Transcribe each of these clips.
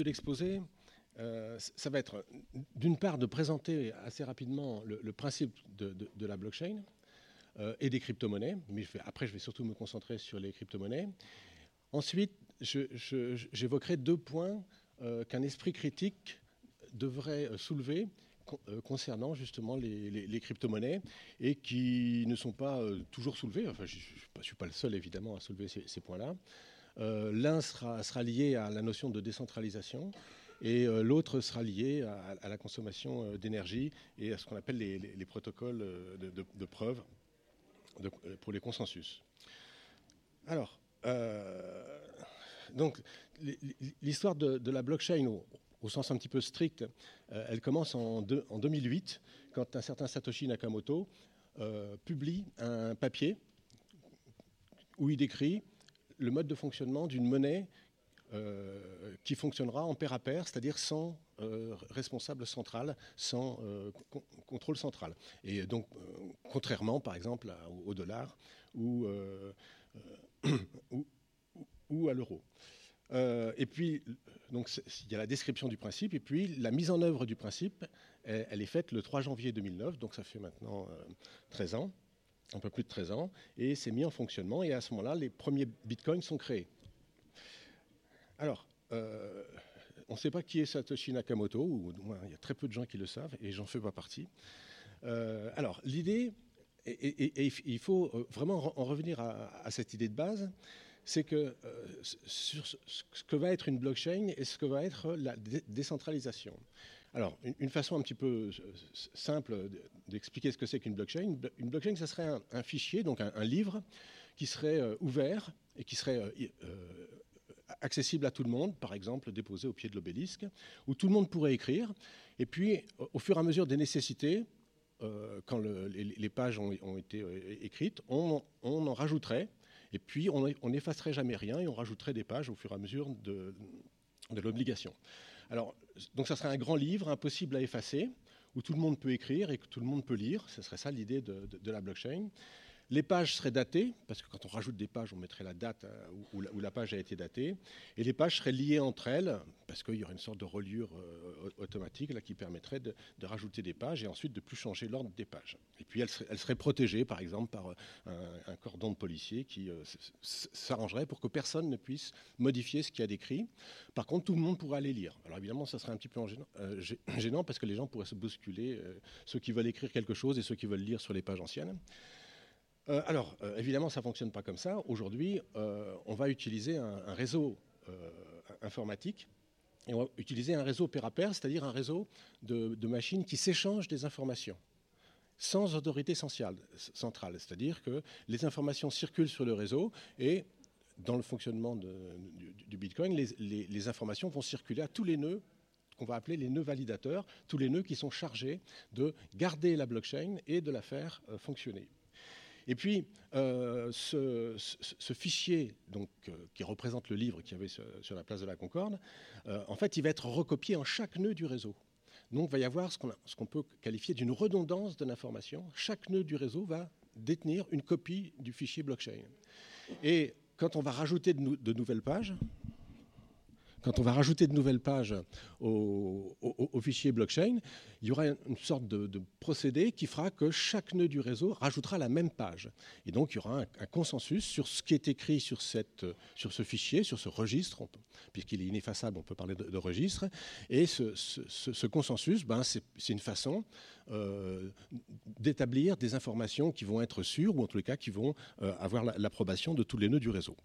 de l'exposé, euh, ça va être d'une part de présenter assez rapidement le, principe de, la blockchain euh, et des crypto-monnaies, mais après je vais surtout me concentrer sur les crypto-monnaies. Ensuite, j'évoquerai deux points euh, qu'un esprit critique devrait soulever concernant justement les, crypto-monnaies et qui ne sont pas toujours soulevés. Enfin, je ne suis, pas le seul évidemment à soulever ces, points-là. L'un sera, lié à la notion de décentralisation et euh, l'autre sera lié à, la consommation euh, d'énergie et à ce qu'on appelle les, protocoles euh, de, preuve pour les consensus. Alors, donc, l'histoire de, la blockchain au, sens un petit peu strict, elle commence en, en, 2008, quand un certain Satoshi Nakamoto publie un papier où il décrit le mode de fonctionnement d'une monnaie euh, qui fonctionnera en pair à pair, c'est-à-dire sans euh, responsable central, sans euh, contrôle central. Et donc, contrairement, par exemple, au, dollar ou, à l'euro. et puis, donc, il y a la description du principe, et puis la mise en œuvre du principe, elle, elle est faite le 3 janvier 2009, donc ça fait maintenant 13 ans, un peu plus de 13 ans, et c'est mis en fonctionnement, et à ce moment-là, les premiers bitcoins sont créés. Alors, euh, on ne sait pas qui est Satoshi Nakamoto, ou il y a très peu de gens qui le savent, et j'en fais pas partie. Euh, alors, l'idée, et, il faut euh, vraiment en revenir à, cette idée de base, c'est que sur ce que va être une blockchain et ce que va être la décentralisation. Alors, une, façon un petit peu simple d'expliquer ce que c'est qu'une blockchain, une blockchain, ça serait un, fichier, donc un, livre, qui serait ouvert et qui serait accessible à tout le monde, par exemple déposé au pied de l'obélisque, où tout le monde pourrait écrire. Et puis, au fur et à mesure des nécessités, euh, quand les, pages ont, été euh, écrites, on, en rajouterait. Et puis, on n'effacerait jamais rien et on rajouterait des pages au fur et à mesure de, l'obligation. Alors, donc, ça serait un grand livre impossible à effacer, où tout le monde peut écrire et que tout le monde peut lire. Ce serait ça l'idée de, de la blockchain. Les pages seraient datées, parce que quand on rajoute des pages, on mettrait la date euh, où la, page a été datée. Et les pages seraient liées entre elles, parce qu'il y aurait une sorte de reliure euh, automatique qui permettrait de, rajouter des pages et ensuite de plus changer l'ordre des pages. Et puis elles seraient, protégées, par exemple, par euh, un, cordon de policiers qui s'arrangerait pour que personne ne puisse modifier ce qu'il y a décrit. Par contre, tout le monde pourrait les lire. Alors évidemment, ça serait un petit peu gênant parce que les gens pourraient se bousculer, ceux qui veulent écrire quelque chose et ceux qui veulent lire sur les pages anciennes. Euh, alors, euh, évidemment, ça ne fonctionne pas comme ça. Aujourd'hui, euh, on va utiliser un, réseau informatique et on va utiliser un réseau pair à pair, c'est-à-dire un réseau de, machines qui s'échangent des informations sans autorité centrale. C'est-à-dire que les informations circulent sur le réseau et dans le fonctionnement du, Bitcoin, les, les, informations vont circuler à tous les nœuds qu'on va appeler les nœuds validateurs, tous les nœuds qui sont chargés de garder la blockchain et de la faire fonctionner. Et puis, euh, ce, fichier donc, euh, qui représente le livre qu'il y avait sur, la place de la Concorde, euh, en fait, il va être recopié en chaque nœud du réseau. Donc, il va y avoir ce qu'on peut qualifier d'une redondance de l'information. Chaque nœud du réseau va détenir une copie du fichier blockchain. Et quand on va rajouter de nouvelles pages, quand on va rajouter de nouvelles pages au, fichier blockchain, il y aura une sorte de, procédé qui fera que chaque nœud du réseau rajoutera la même page. Et donc, il y aura un, consensus sur ce qui est écrit sur, ce fichier, sur ce registre, puisqu'il est ineffaçable, on peut parler de, registre. Et ce, consensus, ben, c'est une façon euh, d'établir des informations qui vont être sûres, ou en tous les cas qui vont euh, avoir l'approbation de tous les nœuds du réseau.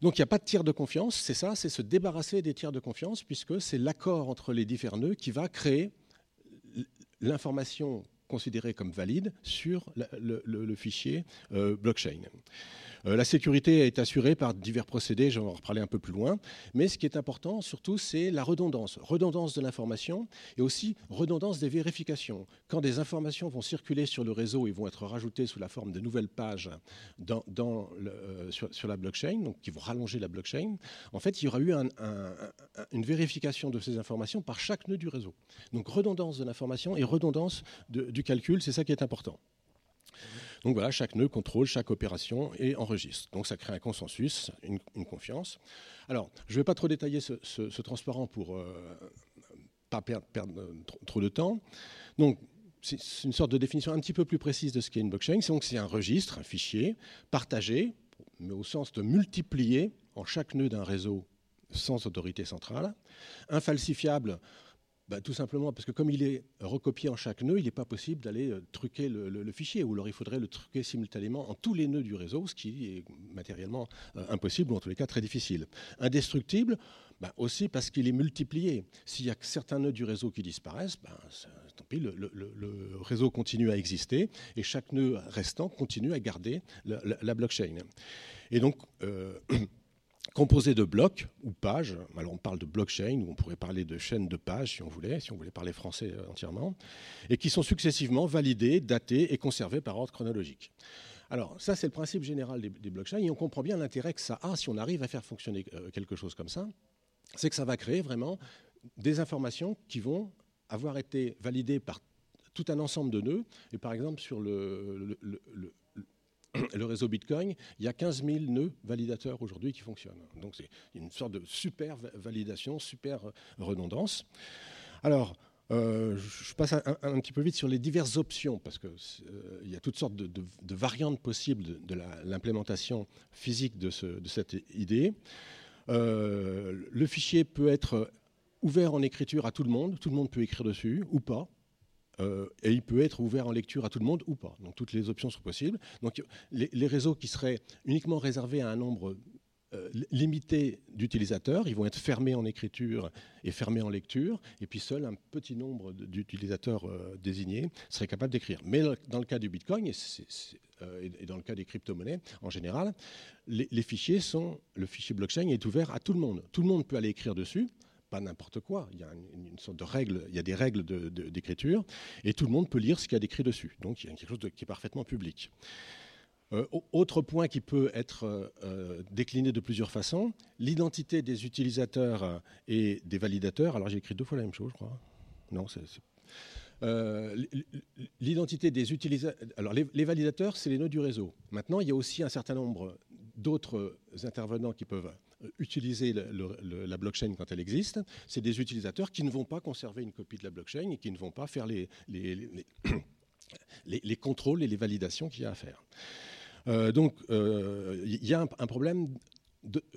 Donc il n'y a pas de tiers de confiance, c'est ça, c'est se débarrasser des tiers de confiance, puisque c'est l'accord entre les différents nœuds qui va créer l'information considérée comme valide sur le, fichier euh, blockchain. Euh, la sécurité est assurée par divers procédés, j'en vais en reparler un peu plus loin, mais ce qui est important surtout, c'est la redondance. Redondance de l'information et aussi redondance des vérifications. Quand des informations vont circuler sur le réseau et vont être rajoutées sous la forme de nouvelles pages euh, sur, la blockchain, donc qui vont rallonger la blockchain, en fait, il y aura eu une vérification de ces informations par chaque nœud du réseau. Donc redondance de l'information et redondance du calcul, c'est ça qui est important. Donc voilà, chaque nœud contrôle chaque opération et enregistre. Donc ça crée un consensus, une, confiance. Alors, je ne vais pas trop détailler ce, transparent pour ne pas perdre, trop de temps. Donc, c'est une sorte de définition un petit peu plus précise de ce qu'est une blockchain. Donc, c'est un registre, un fichier partagé, mais au sens de multiplier en chaque nœud d'un réseau sans autorité centrale, infalsifiable bah, tout simplement parce que comme il est recopié en chaque nœud, il n'est pas possible d'aller euh, truquer le, fichier, ou alors il faudrait le truquer simultanément en tous les nœuds du réseau, ce qui est matériellement euh, impossible, ou en tous les cas très difficile. Indestructible, bah, aussi parce qu'il est multiplié. S'il y a certains nœuds du réseau qui disparaissent, bah, tant pis, le, réseau continue à exister, et chaque nœud restant continue à garder la, blockchain. Et donc, euh, composé de blocs ou pages. Alors on parle de blockchain, ou on pourrait parler de chaînes de pages si on voulait, si on voulait parler français euh, entièrement, et qui sont successivement validés, datés et conservés par ordre chronologique. Alors ça c'est le principe général des, blockchains, et on comprend bien l'intérêt que ça a si on arrive à faire fonctionner euh, quelque chose comme ça, c'est que ça va créer vraiment des informations qui vont avoir été validées par tout un ensemble de nœuds, et par exemple sur le réseau Bitcoin, il y a 15 000 nœuds validateurs aujourd'hui qui fonctionnent. Donc c'est une sorte de super validation, super euh, redondance. Alors, euh, je passe un, petit peu vite sur les diverses options, parce qu'il euh, y a toutes sortes de, variantes possibles de, l'implémentation physique de, cette idée. le fichier peut être ouvert en écriture à tout le monde, tout le monde peut écrire dessus ou pas. Euh, et il peut être ouvert en lecture à tout le monde ou pas. Donc toutes les options sont possibles. Donc les, réseaux qui seraient uniquement réservés à un nombre euh, limité d'utilisateurs, ils vont être fermés en écriture et fermés en lecture, et puis seul un petit nombre d'utilisateurs euh, désignés serait capable d'écrire. Mais dans le cas du Bitcoin et, dans le cas des crypto-monnaies en général, les fichiers sont, le fichier blockchain est ouvert à tout le monde. Tout le monde peut aller écrire dessus pas n'importe quoi. Il y a une, sorte de règle, il y a des règles d'écriture, et tout le monde peut lire ce qu'il y a d'écrit dessus. Donc il y a quelque chose qui est parfaitement public. Euh, autre point qui peut être euh, euh, décliné de plusieurs façons, l'identité des utilisateurs et des validateurs. Alors j'ai écrit deux fois la même chose, je crois. Non, c'est l'identité des utilisateurs. Alors, les, les validateurs, c'est les nœuds du réseau. Maintenant, il y a aussi un certain nombre d'autres intervenants qui peuvent utiliser la blockchain quand elle existe, c'est des utilisateurs qui ne vont pas conserver une copie de la blockchain et qui ne vont pas faire les, les, contrôles et les validations qu'il y a à faire. Euh, donc, euh, il y a un, problème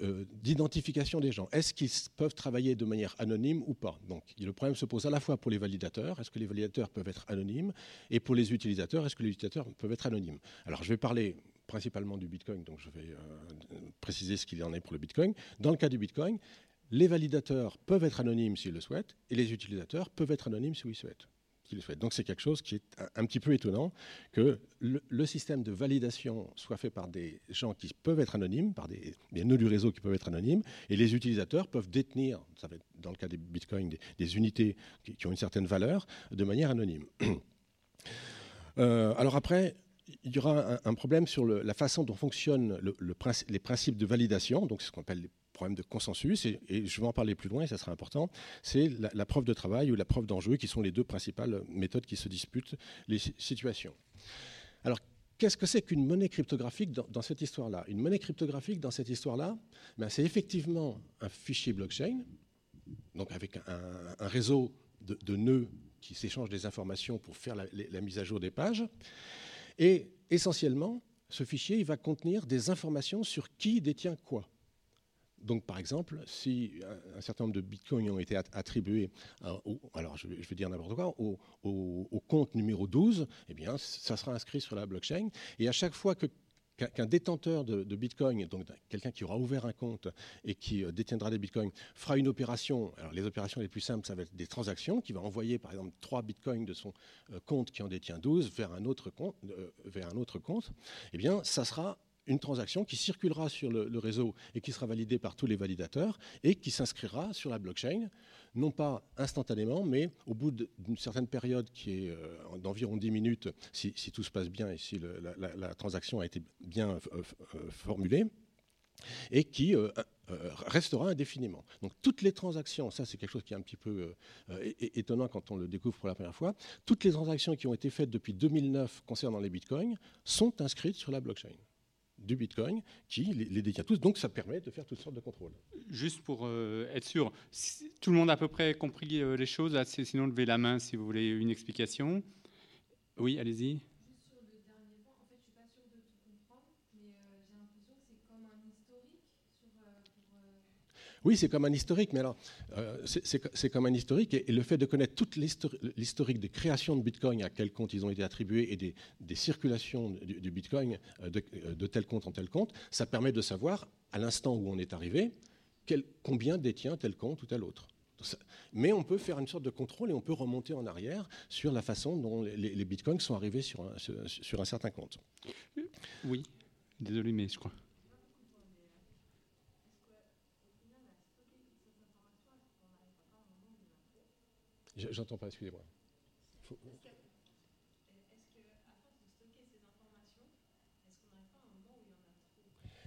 euh, d'identification des gens. Est-ce qu'ils peuvent travailler de manière anonyme ou pas? Donc, le problème se pose à la fois pour les validateurs, est-ce que les validateurs peuvent être anonymes, et pour les utilisateurs, est-ce que les utilisateurs peuvent être anonymes? Alors, je vais parler principalement du Bitcoin, donc je vais euh, préciser ce qu'il en est pour le Bitcoin. Dans le cas du Bitcoin, les validateurs peuvent être anonymes s'ils le souhaitent, et les utilisateurs peuvent être anonymes s'ils le souhaitent. Donc c'est quelque chose qui est un, petit peu étonnant que le, système de validation soit fait par des gens qui peuvent être anonymes, par des, nœuds du réseau qui peuvent être anonymes, et les utilisateurs peuvent détenir, ça va être dans le cas des bitcoins, des, unités qui, ont une certaine valeur, de manière anonyme. Euh, alors après, il y aura un, problème sur la façon dont fonctionnent les principes de validation, donc ce qu'on appelle les problèmes de consensus, et, je vais en parler plus loin, et ça sera important, c'est la, preuve de travail ou la preuve d'enjeu, qui sont les deux principales méthodes qui se disputent les situations. Alors, qu'est-ce que c'est qu'une monnaie cryptographique dans, cette histoire-là? Une monnaie cryptographique dans cette histoire-là, ben, c'est effectivement un fichier blockchain, donc avec un, réseau de, nœuds qui s'échangent des informations pour faire la, la mise à jour des pages. Et essentiellement, ce fichier il va contenir des informations sur qui détient quoi. Donc, par exemple, si un, certain nombre de bitcoins ont été attribués, au, alors je vais, dire n'importe quoi, au, compte numéro 12, eh bien, ça sera inscrit sur la blockchain. Et à chaque fois que qu'un détenteur de, Bitcoin, donc quelqu'un qui aura ouvert un compte et qui euh, détiendra des Bitcoins, fera une opération. Alors les opérations les plus simples, ça va être des transactions, qui va envoyer par exemple 3 Bitcoins de son euh, compte qui en détient 12 vers un autre compte, euh, vers un autre compte. Eh bien, ça sera une transaction qui circulera sur le, réseau et qui sera validée par tous les validateurs et qui s'inscrira sur la blockchain, non pas instantanément, mais au bout d'une certaine période qui est euh, d'environ 10 minutes, si, tout se passe bien et si la, transaction a été bien euh, euh, formulée. et qui restera indéfiniment. Donc toutes les transactions, ça c'est quelque chose qui est un petit peu étonnant quand on le découvre pour la première fois, toutes les transactions qui ont été faites depuis 2009 concernant les bitcoins sont inscrites sur la blockchain du Bitcoin qui les, détient tous. Donc ça permet de faire toutes sortes de contrôles. Juste pour euh, être sûr, tout le monde a à peu près compris euh, les choses. Sinon, levez la main si vous voulez une explication. Oui, allez-y. Oui, c'est comme un historique, mais alors, euh, c'est comme un historique, et, le fait de connaître toute l'historique des créations de Bitcoin, à quel compte ils ont été attribués, et des, circulations du, Bitcoin euh, euh, de, tel compte en tel compte, ça permet de savoir, à l'instant où on est arrivé, combien détient tel compte ou tel autre. Mais on peut faire une sorte de contrôle et on peut remonter en arrière sur la façon dont les, bitcoins sont arrivés sur un, sur un certain compte. Oui, désolé, mais je crois. J'entends pas, excusez-moi.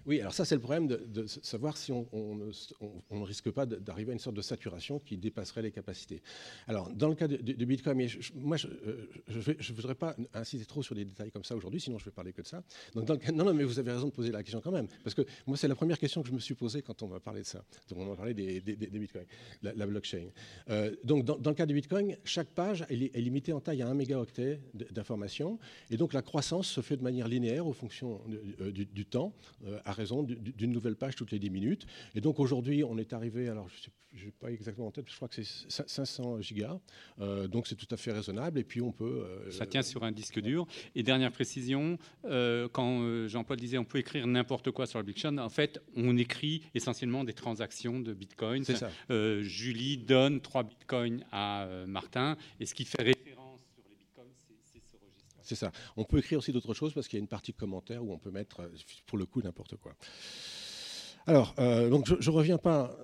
Oui, alors ça c'est le problème de, savoir si on, ne risque pas d'arriver à une sorte de saturation qui dépasserait les capacités. Alors dans le cas de, Bitcoin, moi je ne voudrais pas insister trop sur des détails comme ça aujourd'hui, sinon je vais parler que de ça. Non, non, mais vous avez raison de poser la question quand même, parce que moi c'est la première question que je me suis posée quand on m'a parlé de ça, donc on m'a parlé des, Bitcoins, la, blockchain. Euh, donc dans, le cas du Bitcoin, chaque page est, limitée en taille à 1 mégaoctet d'informations, et donc la croissance se fait de manière linéaire au fonction euh, du, temps. Euh, raison d'une nouvelle page toutes les 10 minutes. Et donc aujourd'hui, on est arrivé, alors je n'ai pas exactement en tête, je crois que c'est 500 gigas, euh, donc c'est tout à fait raisonnable. Et puis on peut. Euh, Ça tient sur un disque dur. Et dernière précision, euh, quand Jean-Paul disait on peut écrire n'importe quoi sur la blockchain, en fait, on écrit essentiellement des transactions de bitcoin. Julie donne 3 bitcoins à Martin, et ce qui fait c'est ça. On peut écrire aussi d'autres choses parce qu'il y a une partie commentaire où on peut mettre, euh, pour le coup, n'importe quoi. Alors, euh, je, ne reviens pas.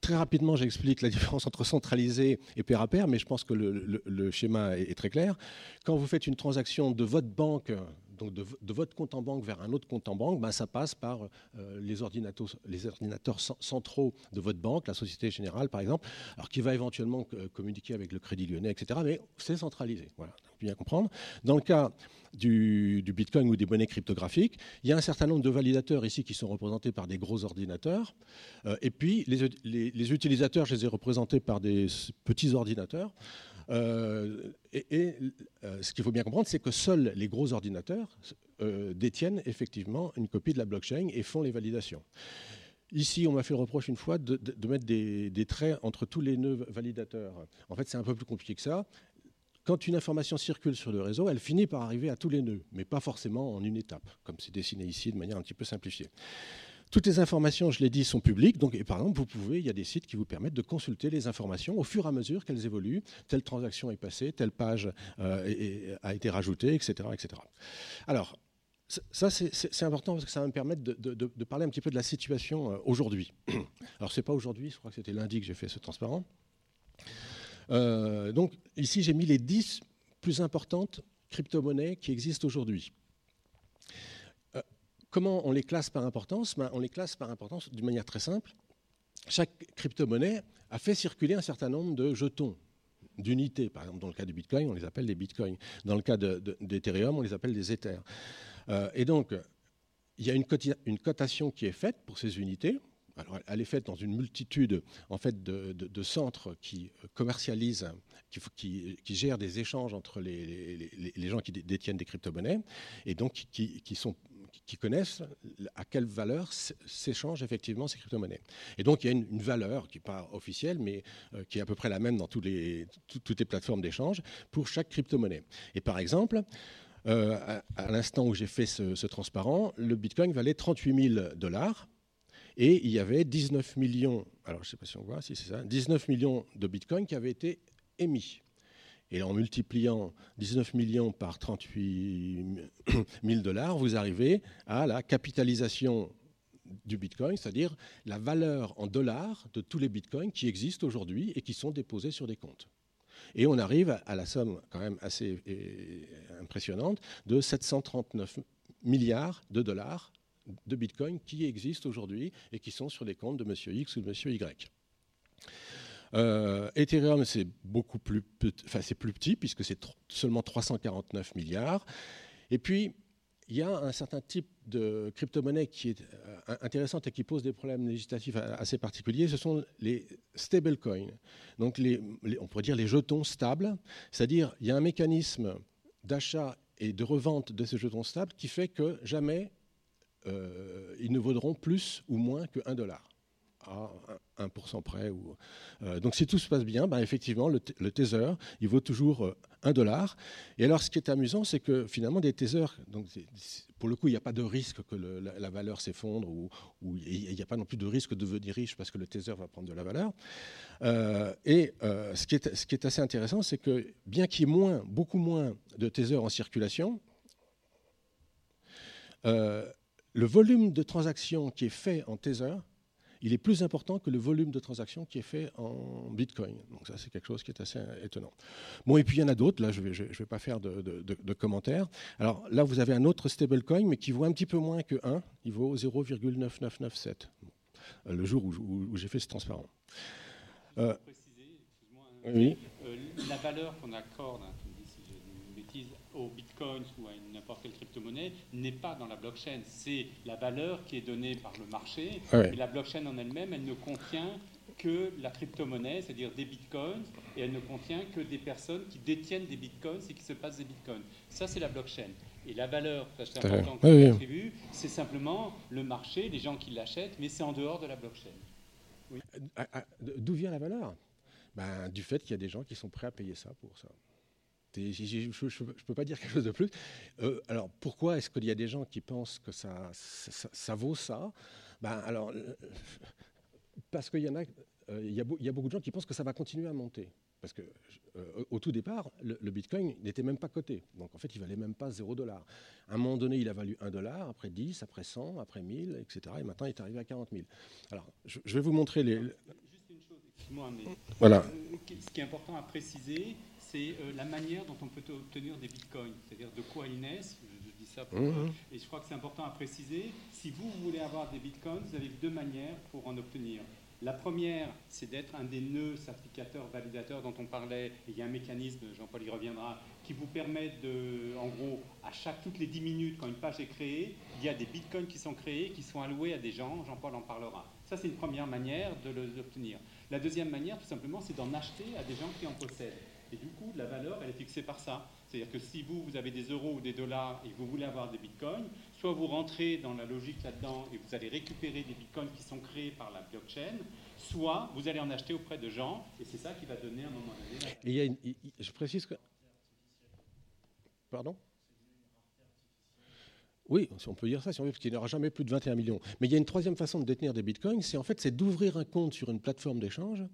très rapidement, j'explique la différence entre centralisé et pair à pair, mais je pense que le, schéma est, très clair. Quand vous faites une transaction de votre banque donc de, votre compte en banque vers un autre compte en banque, ben ça passe par euh, les, ordinateurs, centraux de votre banque, la Société Générale par exemple, alors qui va éventuellement communiquer avec le Crédit Lyonnais, etc. Mais c'est centralisé. Voilà, bien comprendre. Dans le cas du, Bitcoin ou des monnaies cryptographiques, il y a un certain nombre de validateurs ici qui sont représentés par des gros ordinateurs. Euh, et puis les, utilisateurs, je les ai représentés par des petits ordinateurs. Euh, et, euh, ce qu'il faut bien comprendre, c'est que seuls les gros ordinateurs euh, détiennent effectivement une copie de la blockchain et font les validations. Ici, on m'a fait le reproche une fois de, mettre des, traits entre tous les nœuds validateurs. En fait, c'est un peu plus compliqué que ça. Quand une information circule sur le réseau, elle finit par arriver à tous les nœuds, mais pas forcément en une étape, comme c'est dessiné ici de manière un petit peu simplifiée. Toutes les informations, je l'ai dit, sont publiques. Donc, par exemple, vous pouvez, il y a des sites qui vous permettent de consulter les informations au fur et à mesure qu'elles évoluent. Telle transaction est passée, telle page euh, a été rajoutée, etc., etc. Alors, ça, c'est important parce que ça va me permettre de, parler un petit peu de la situation euh, aujourd'hui. Alors, ce n'est pas aujourd'hui, je crois que c'était lundi que j'ai fait ce transparent. Euh, donc, ici, j'ai mis les 10 plus importantes crypto-monnaies qui existent aujourd'hui. Comment on les classe par importance? Ben, On les classe par importance d'une manière très simple. Chaque crypto-monnaie a fait circuler un certain nombre de jetons, d'unités. Par exemple, dans le cas du Bitcoin, on les appelle des Bitcoins. Dans le cas d'Ethereum, on les appelle des Ethers. Euh, et donc, il y a une, cotation qui est faite pour ces unités. Elle est faite dans une multitude en fait, de, centres qui commercialisent, qui, gèrent des échanges entre les, gens qui détiennent des crypto-monnaies et donc qui sont qui connaissent à quelle valeur s'échangent effectivement ces crypto-monnaies. Et donc il y a une, valeur qui n'est pas officielle, mais euh, qui est à peu près la même dans tous les, toutes les plateformes d'échange pour chaque crypto-monnaie. Et par exemple, euh, à, l'instant où j'ai fait ce, transparent, le Bitcoin valait 38 000 dollars. Et il y avait 19 millions, alors je sais pas si on voit, si c'est ça, 19 millions de Bitcoin qui avaient été émis. Et en multipliant 19 millions par 38 000 dollars, vous arrivez à la capitalisation du Bitcoin, c'est-à-dire la valeur en dollars de tous les Bitcoins qui existent aujourd'hui et qui sont déposés sur des comptes. Et on arrive à la somme quand même assez impressionnante de 739 milliards de dollars de Bitcoin qui existent aujourd'hui et qui sont sur les comptes de Monsieur X ou de Monsieur Y. Euh, Ethereum, c'est beaucoup plus, enfin, c'est plus petit puisque c'est seulement 349 milliards. Et puis, il y a un certain type de crypto-monnaie qui est euh, intéressante et qui pose des problèmes législatifs assez particuliers, ce sont les stablecoins. Donc, les, on pourrait dire les jetons stables, c'est-à-dire il y a un mécanisme d'achat et de revente de ces jetons stables qui fait que jamais euh, ils ne vaudront plus ou moins que 1 dollar à 1% près. Ou, euh, donc si tout se passe bien, ben, effectivement, le, Tether, il vaut toujours 1 euh, dollar. Et alors ce qui est amusant, c'est que finalement, des Tethers, donc, pour le coup, il n'y a pas de risque que la, valeur s'effondre ou, il n'y a pas non plus de risque de devenir riche parce que le Tether va prendre de la valeur. Euh, et ce, qui est, ce qui est assez intéressant, c'est que bien qu'il y ait moins, beaucoup moins de Tether en circulation, le volume de transactions qui est fait en Tether il est plus important que le volume de transactions qui est fait en Bitcoin. Donc ça, c'est quelque chose qui est assez étonnant. Bon, et puis il y en a d'autres, là, je ne vais, je, vais pas faire de, commentaires. Alors là, vous avez un autre stablecoin, mais qui vaut un petit peu moins que 1, il vaut 0,9997, le jour où, j'ai fait ce transparent. Euh, oui. Euh, la valeur qu'on accorde, au Bitcoin ou à n'importe quelle crypto-monnaie n'est pas dans la blockchain. C'est la valeur qui est donnée par le marché. Et la blockchain en elle-même, elle ne contient que la crypto-monnaie, c'est-à-dire des bitcoins, et elle ne contient que des personnes qui détiennent des bitcoins et qui se passent des bitcoins. Ça, c'est la blockchain. Et la valeur, c'est important oui, c'est simplement le marché, les gens qui l'achètent, mais c'est en dehors de la blockchain. Oui. Ah, ah, d'où vient la valeur? Ben, Du fait qu'il y a des gens qui sont prêts à payer ça pour ça. Je ne peux pas dire quelque chose de plus. Euh, alors, pourquoi est-ce qu'il y a des gens qui pensent que ça, ça, vaut ça? Ben, alors, euh, Parce qu'il y en a, euh, il, y a, beaucoup de gens qui pensent que ça va continuer à monter. Parce que au tout départ, le, Bitcoin n'était même pas coté. Donc en fait, il valait même pas 0 dollar. À un moment donné, il a valu 1 dollar, après 10, après 100, après 1000, etc. Et maintenant, il est arrivé à 40 000. Alors, je, vais vous montrer les. Juste une chose, excuse-moi, mais voilà. ce qui est important à préciser, c'est euh, la manière dont on peut obtenir des bitcoins, c'est-à-dire de quoi ils naissent. Je, dis ça pour, mmh. et je crois que c'est important à préciser. Si vous, voulez avoir des bitcoins, vous avez deux manières pour en obtenir. La première, c'est d'être un des nœuds certificateurs, validateurs dont on parlait. il y a un mécanisme, Jean-Paul y reviendra, qui vous permet de, en gros, à chaque toutes les 10 minutes, quand une page est créée, il y a des bitcoins qui sont créés, qui sont alloués à des gens. Jean-Paul en parlera. Ça, c'est une première manière de l'obtenir. La deuxième manière, tout simplement, c'est d'en acheter à des gens qui en possèdent. Et du coup, la valeur, elle est fixée par ça. C'est-à-dire que si vous, vous avez des euros ou des dollars et vous voulez avoir des bitcoins, soit vous rentrez dans la logique là-dedans et vous allez récupérer des bitcoins qui sont créés par la blockchain, soit vous allez en acheter auprès de gens et c'est ça qui va donner un moment donné. il y a je précise que. Pardon? Oui, on peut dire ça, si on veut, parce qu'il n'y aura jamais plus de 21 millions. Mais il y a une troisième façon de détenir des bitcoins, c'est en fait c'est d'ouvrir un compte sur une plateforme d'échange.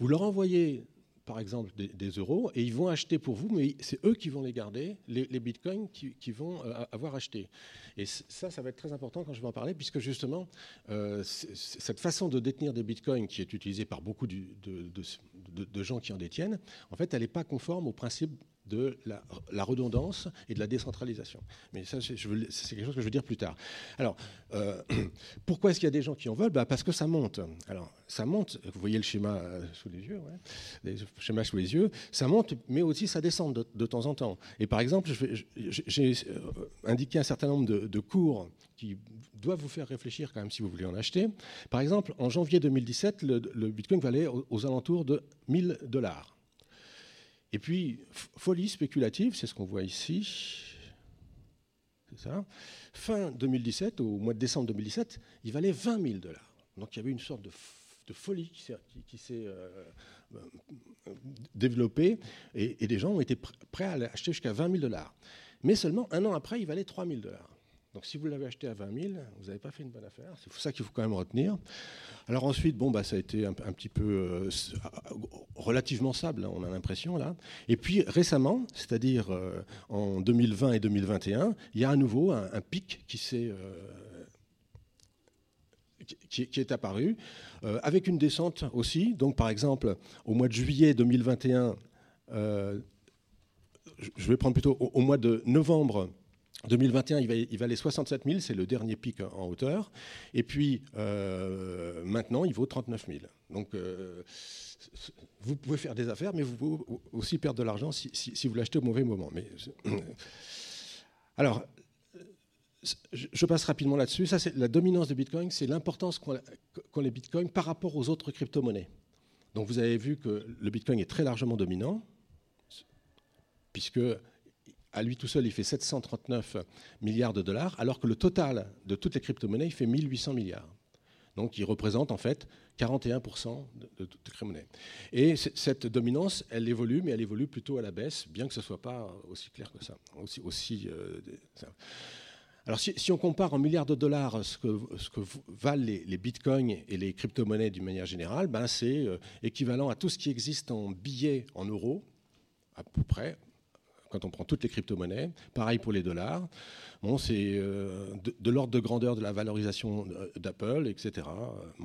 Vous leur envoyez par exemple, des, euros, et ils vont acheter pour vous, mais c'est eux qui vont les garder, les, bitcoins qui, vont euh, avoir acheté. Et ça, ça va être très important quand je vais en parler, puisque justement, euh, cette façon de détenir des bitcoins qui est utilisée par beaucoup de, de, gens qui en détiennent, en fait, elle n'est pas conforme au principe de la, redondance et de la décentralisation. Mais ça, c'est quelque chose que je veux dire plus tard. Alors, euh, pourquoi est-ce qu'il y a des gens qui en veulent? Bah Parce que ça monte. Alors, ça monte, vous voyez le schéma euh, sous les yeux, sous les yeux, ça monte, mais aussi ça descend de, temps en temps. Et par exemple, j'ai euh, indiqué un certain nombre de, cours qui doivent vous faire réfléchir quand même si vous voulez en acheter. Par exemple, en janvier 2017, le, Bitcoin valait aux alentours de 1000 dollars. Et puis, folie spéculative, c'est ce qu'on voit ici. C'est ça. Fin 2017, au mois de décembre 2017, il valait 20 000 dollars. Donc il y avait une sorte de, folie qui s'est euh, développée et, et, des gens ont été prêts à l'acheter jusqu'à 20 000 dollars. Mais seulement un an après, il valait 3 000 dollars. Donc si vous l'avez acheté à 20 000, vous n'avez pas fait une bonne affaire. C'est ça qu'il faut quand même retenir. Alors ensuite, bon, bah, ça a été un, petit peu euh, relativement stable, hein, on a l'impression là. Et puis récemment, c'est-à-dire euh, en 2020 et 2021, il y a à nouveau un, pic qui s'est euh, qui, est apparu, avec une descente aussi. Donc, par exemple, au mois de juillet 2021, je vais prendre plutôt au mois de novembre 2021, il va, il valait 67 000, c'est le dernier pic en hauteur. Et puis maintenant, il vaut 39 000. Donc vous pouvez faire des affaires, mais vous pouvez aussi perdre de l'argent si, vous l'achetez au mauvais moment. Mais, alors, je passe rapidement là-dessus. Ça, c'est la dominance de Bitcoin, c'est l'importance qu'ont les Bitcoins par rapport aux autres crypto-monnaies. Donc, vous avez vu que le Bitcoin est très largement dominant, puisque à lui tout seul, il fait 739 milliards de dollars, alors que le total de toutes les crypto-monnaies, il fait 1800 milliards. Donc, il représente en fait 41% de, toutes les crypto-monnaies. Et cette dominance, elle évolue, mais elle évolue plutôt à la baisse, bien que ce ne soit pas aussi clair que ça. Aussi, euh, alors si, on compare en milliards de dollars ce que, ce que valent les, bitcoins et les crypto-monnaies d'une manière générale, ben c'est euh, équivalent à tout ce qui existe en billets en euros, à peu près, quand on prend toutes les crypto-monnaies. Pareil pour les dollars. Bon, c'est euh, de, l'ordre de grandeur de la valorisation d'Apple, etc.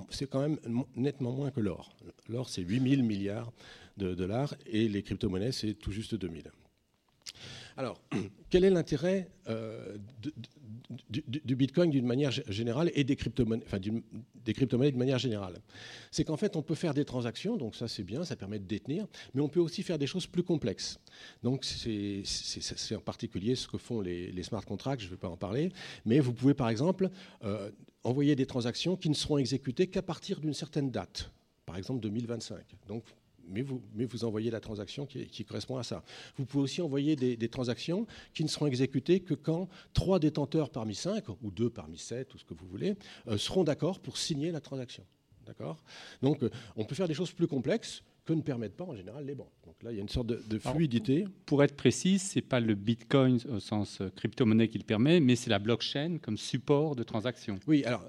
C'est quand même nettement moins que l'or. L'or, c'est 8000 milliards de dollars et les crypto-monnaies, c'est tout juste 2000. Alors, quel est l'intérêt euh, du, Bitcoin d'une manière générale et des crypto-monnaies enfin, de manière générale C'est qu'en fait, on peut faire des transactions, donc ça c'est bien, ça permet de détenir, mais on peut aussi faire des choses plus complexes. Donc c'est en particulier ce que font les, smart contracts, je ne vais pas en parler, mais vous pouvez par exemple euh, envoyer des transactions qui ne seront exécutées qu'à partir d'une certaine date, par exemple 2025. Donc mais vous, mais vous envoyez la transaction qui, correspond à ça. Vous pouvez aussi envoyer des, transactions qui ne seront exécutées que quand trois détenteurs parmi cinq, ou deux parmi sept, ou ce que vous voulez, euh, seront d'accord pour signer la transaction. D'accord? Donc, euh, on peut faire des choses plus complexes que ne permettent pas en général les banques. Donc là, il y a une sorte de, fluidité. pour être précis, ce n'est pas le Bitcoin au sens euh, crypto-monnaie qui le permet, mais c'est la blockchain comme support de transaction. Oui, alors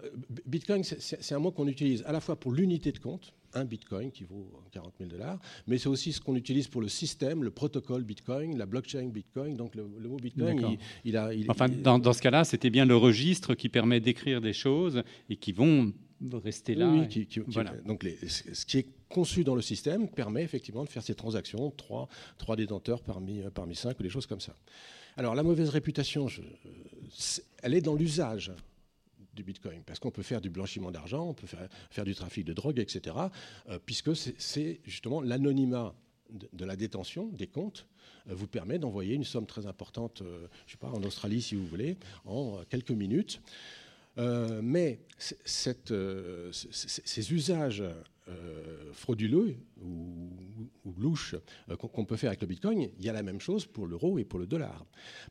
Bitcoin, c'est un mot qu'on utilise à la fois pour l'unité de compte, un bitcoin qui vaut 40 000 dollars, mais c'est aussi ce qu'on utilise pour le système, le protocole bitcoin, la blockchain bitcoin. Donc le, mot bitcoin, il, a. enfin, dans, ce cas-là, c'était bien le registre qui permet d'écrire des choses et qui vont rester là. Oui, voilà. donc ce qui est conçu dans le système permet effectivement de faire ces transactions, trois, trois détenteurs parmi, parmi cinq ou des choses comme ça. Alors la mauvaise réputation, je, elle est dans l'usage du Bitcoin, parce qu'on peut faire du blanchiment d'argent, on peut faire, du trafic de drogue, etc., euh, puisque c'est justement l'anonymat de, la détention des comptes euh, vous permet d'envoyer une somme très importante, euh, je sais pas, en Australie si vous voulez, en quelques minutes. Mais cette, ces usages euh, frauduleux ou, louche euh, qu'on peut faire avec le Bitcoin, il y a la même chose pour l'euro et pour le dollar.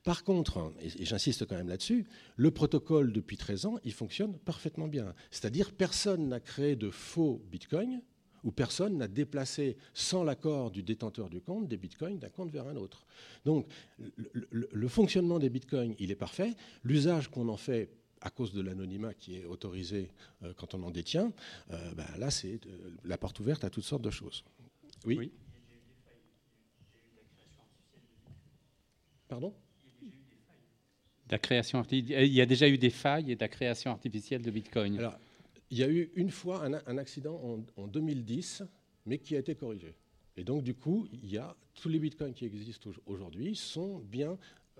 Par contre, et, j'insiste quand même là-dessus, le protocole depuis 13 ans, il fonctionne parfaitement bien. C'est-à-dire personne n'a créé de faux Bitcoin ou personne n'a déplacé sans l'accord du détenteur du compte des bitcoins d'un compte vers un autre. Donc le, le fonctionnement des bitcoins, il est parfait. L'usage qu'on en fait à cause de l'anonymat qui est autorisé euh, quand on en détient, euh, bah, là, c'est euh, la porte ouverte à toutes sortes de choses. Oui, Pardon? La création Il y a déjà eu des failles et de la création artificielle de Bitcoin. Alors, il y a eu une fois un, accident en, en, 2010, mais qui a été corrigé. Et donc, du coup, il y a tous les bitcoins qui existent aujourd'hui sont bien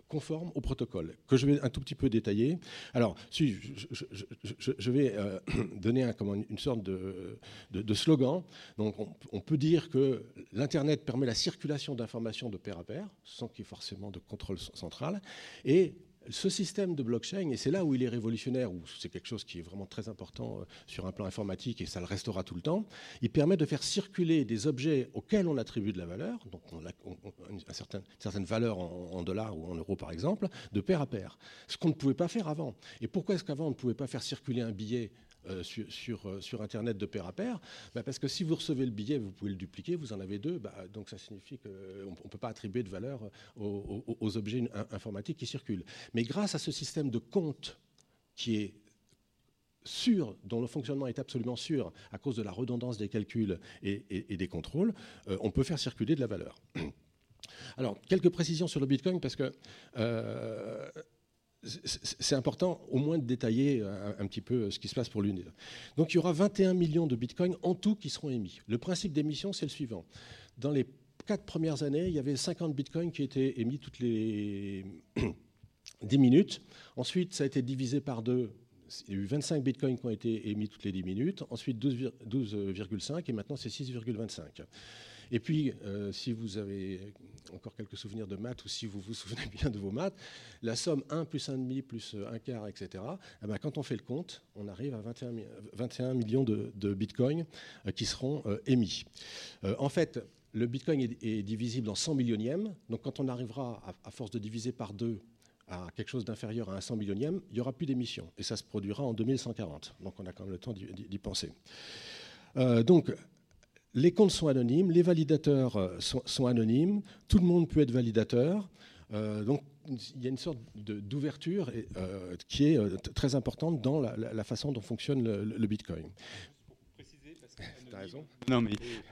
conforme au protocole, que je vais un tout petit peu détailler. Alors, si, je, vais euh, donner une sorte de, slogan. Donc, on, peut dire que l'Internet permet la circulation d'informations de pair à pair, sans qu'il y ait forcément de contrôle central, et ce système de blockchain, et c'est là où il est révolutionnaire, où c'est quelque chose qui est vraiment très important euh, sur un plan informatique, et ça le restera tout le temps, il permet de faire circuler des objets auxquels on attribue de la valeur, donc on a, une certaine, valeur en, dollars ou en euros par exemple, de pair à pair. Ce qu'on ne pouvait pas faire avant. Et pourquoi est-ce qu'avant on ne pouvait pas faire circuler un billet euh, sur, euh, sur, Internet de pair à pair bah, Parce que si vous recevez le billet, vous pouvez le dupliquer, vous en avez deux, bah, donc ça signifie qu'on ne peut pas attribuer de valeur aux, objets informatiques qui circulent. Mais grâce à ce système de compte qui est sûr, dont le fonctionnement est absolument sûr à cause de la redondance des calculs et, des contrôles, euh, on peut faire circuler de la valeur. Alors, quelques précisions sur le Bitcoin, parce que c'est important au moins de détailler un, petit peu ce qui se passe pour l'une. Donc il y aura 21 millions de bitcoins en tout qui seront émis. Le principe d'émission, c'est le suivant. Dans les quatre premières années, il y avait 50 bitcoins qui étaient émis toutes les, 10 minutes. Ensuite, ça a été divisé par deux. Il y a eu 25 bitcoins qui ont été émis toutes les 10 minutes, ensuite 12,5 et maintenant c'est 6,25. Et puis, euh, si vous avez encore quelques souvenirs de maths ou si vous vous souvenez bien de vos maths, la somme 1 plus 1,5 plus 1 quart, etc., eh ben, quand on fait le compte, on arrive à 21, 21 millions de, bitcoins euh, qui seront euh, émis. en fait, le bitcoin est, divisible en 100 millionièmes, donc quand on arrivera à, force de diviser par deux à quelque chose d'inférieur à un 100 millionième, il n'y aura plus d'émissions. Et ça se produira en 2140. Donc on a quand même le temps d'y penser. donc les comptes sont anonymes, les validateurs euh, sont, anonymes, tout le monde peut être validateur. Euh, donc il y a une sorte d'ouverture euh, qui est très importante dans la, façon dont fonctionne le Bitcoin. Non, mais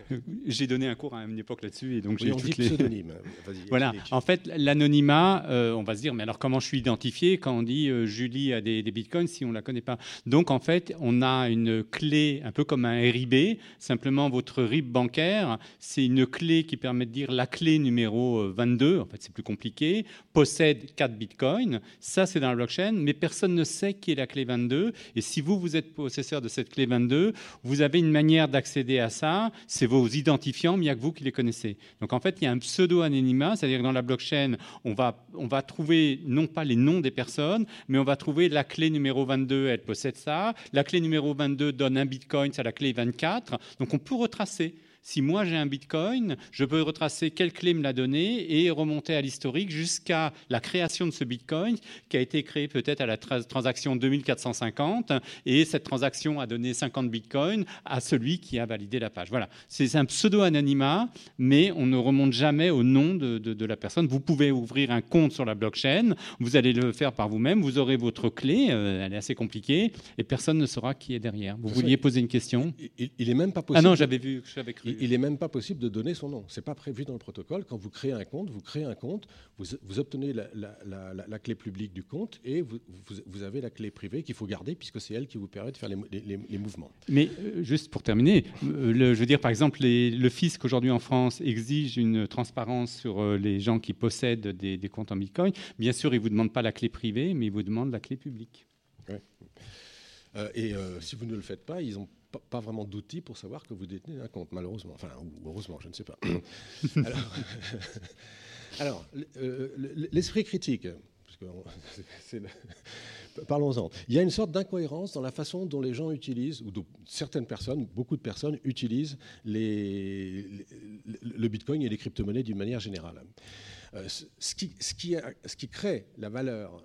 j'ai donné un cours à une époque là-dessus et donc j'ai toutes les. voilà. En fait, l'anonymat, euh, on va se dire, mais alors comment je suis identifié quand on dit euh, Julie a des, bitcoins si on la connaît pas? Donc en fait, on a une clé un peu comme un RIB. Simplement, votre RIB bancaire, c'est une clé qui permet de dire la clé numéro 22. Euh, en fait, c'est plus compliqué. Possède 4 bitcoins. Ça, c'est dans la blockchain, mais personne ne sait qui est la clé 22. Et si vous, vous êtes possesseur de cette clé 22, vous avez une manière d'accéder à ça, c'est vos identifiants, mais il n'y a que vous qui les connaissez. Donc en fait, il y a un pseudo-anonymat, c'est-à-dire que dans la blockchain, on va, on va trouver non pas les noms des personnes, mais on va trouver la clé numéro 22, elle possède ça. La clé numéro 22 donne un bitcoin, c'est la clé 24. Donc on peut retracer. Si moi j'ai un bitcoin, je peux retracer quelle clé me l'a donné et remonter à l'historique jusqu'à la création de ce bitcoin qui a été créé peut-être à la transaction 2450 et cette transaction a donné 50 bitcoins à celui qui a validé la page. Voilà, c'est un pseudo-anonymat, mais on ne remonte jamais au nom de, la personne. Vous pouvez ouvrir un compte sur la blockchain, vous allez le faire par vous-même, vous aurez votre clé, euh, elle est assez compliquée, et personne ne saura qui est derrière. Vous vouliez poser une question? Il, il, est même pas possible. Ah non, j'avais vu, j'avais cru il n'est même pas possible de donner son nom. Ce n'est pas prévu dans le protocole. Quand vous créez un compte, vous créez un compte, vous, obtenez la, clé publique du compte et vous, avez la clé privée qu'il faut garder puisque c'est elle qui vous permet de faire les, mouvements. Mais euh, juste pour terminer, euh, je veux dire par exemple, le fisc aujourd'hui en France exige une transparence sur euh, les gens qui possèdent des, comptes en Bitcoin. Bien sûr, ils ne vous demandent pas la clé privée, mais ils vous demandent la clé publique. et si vous ne le faites pas, ils ont pas, vraiment d'outils pour savoir que vous détenez un compte, malheureusement. Enfin, ou heureusement, je ne sais pas. alors, euh, l'esprit critique, parlons-en. Il y a une sorte d'incohérence dans la façon dont les gens utilisent, ou certaines personnes, beaucoup de personnes utilisent les, le Bitcoin et les crypto-monnaies d'une manière générale. Euh, ce, qui, ce, qui ce qui crée la valeur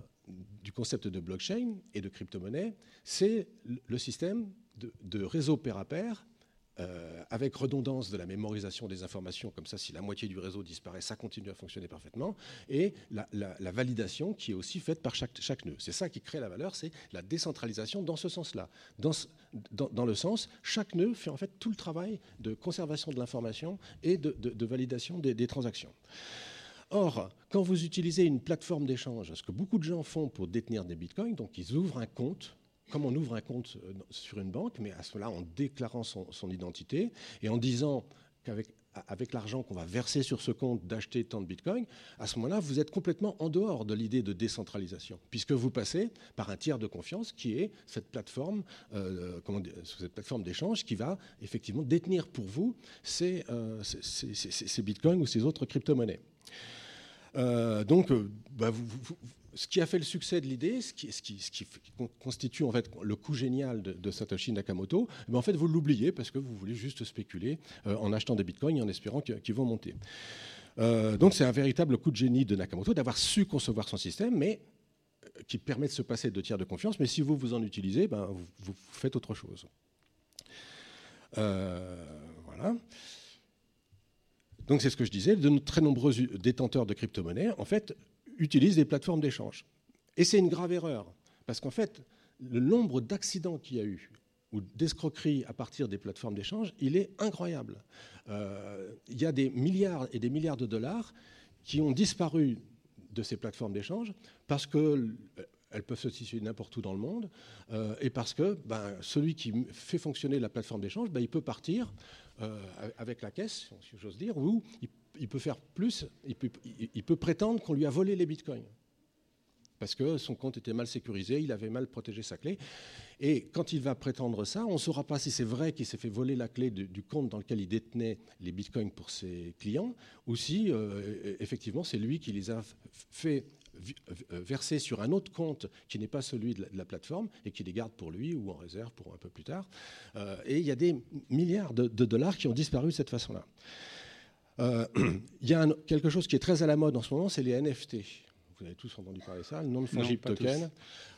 du concept de blockchain et de crypto-monnaie, c'est le système de, réseau pair à pair, euh, avec redondance de la mémorisation des informations, comme ça, si la moitié du réseau disparaît, ça continue à fonctionner parfaitement, et la, validation qui est aussi faite par chaque, chaque nœud. C'est ça qui crée la valeur, c'est la décentralisation dans ce sens-là. Dans, dans, le sens, chaque nœud fait en fait tout le travail de conservation de l'information et de, validation des, des transactions. Or, quand vous utilisez une plateforme d'échange, ce que beaucoup de gens font pour détenir des bitcoins, donc ils ouvrent un compte comme on ouvre un compte euh, sur une banque, mais à ce moment-là, en déclarant son, identité et en disant qu'avec avec l'argent qu'on va verser sur ce compte d'acheter tant de bitcoins, à ce moment-là, vous êtes complètement en dehors de l'idée de décentralisation, puisque vous passez par un tiers de confiance qui est cette plateforme, euh, plateforme d'échange qui va effectivement détenir pour vous ces, euh, bitcoins ou ces autres crypto-monnaies. donc, bah, vous, ce qui a fait le succès de l'idée, ce qui, constitue en fait le coup génial de, Satoshi Nakamoto, eh ben, en fait vous l'oubliez parce que vous voulez juste spéculer euh, en achetant des bitcoins et en espérant qu'ils vont monter. Euh, donc c'est un véritable coup de génie de Nakamoto d'avoir su concevoir son système, mais euh, qui permet de se passer de tiers de confiance. Mais si vous vous en utilisez, ben, vous, faites autre chose. voilà. Donc c'est ce que je disais, de très nombreux détenteurs de crypto-monnaies, en fait, utilisent des plateformes d'échange. Et c'est une grave erreur, parce qu'en fait, le nombre d'accidents qu'il y a eu ou d'escroqueries à partir des plateformes d'échange, il est incroyable. Euh, il y a des milliards et des milliards de dollars qui ont disparu de ces plateformes d'échange parce qu'elles euh, peuvent se situer n'importe où dans le monde, euh, et parce que ben, celui qui fait fonctionner la plateforme d'échange, ben, il peut partir avec la caisse, si j'ose dire, ou il il peut faire plus, il peut, prétendre qu'on lui a volé les bitcoins. parce que son compte était mal sécurisé, il avait mal protégé sa clé. Et quand il va prétendre ça, on ne saura pas si c'est vrai qu'il s'est fait voler la clé du, compte dans lequel il détenait les bitcoins pour ses clients, ou si euh, effectivement c'est lui qui les a fait euh, verser sur un autre compte qui n'est pas celui de la, plateforme et qui les garde pour lui ou en réserve pour un peu plus tard. Euh, et il y a des milliards de, dollars qui ont disparu de cette façon-là. il y a quelque chose qui est très à la mode en ce moment, c'est les NFT vous avez tous entendu parler de ça, le non-fungible token.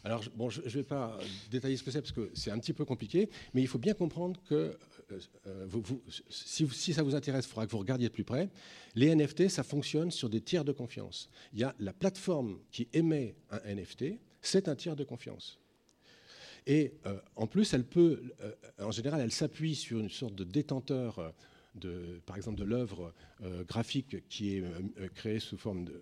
Alors, bon, je ne vais pas détailler ce que c'est parce que c'est un petit peu compliqué, mais il faut bien comprendre que euh, euh, vous, si, si, ça vous intéresse, il faudra que vous regardiez de plus près. Les NFT, ça fonctionne sur des tiers de confiance. Il y a la plateforme qui émet un NFT, c'est un tiers de confiance. Et euh, en plus, elle peut, en général, elle s'appuie sur une sorte de détenteur par exemple, de l'œuvre euh, graphique qui est euh, créée sous forme de,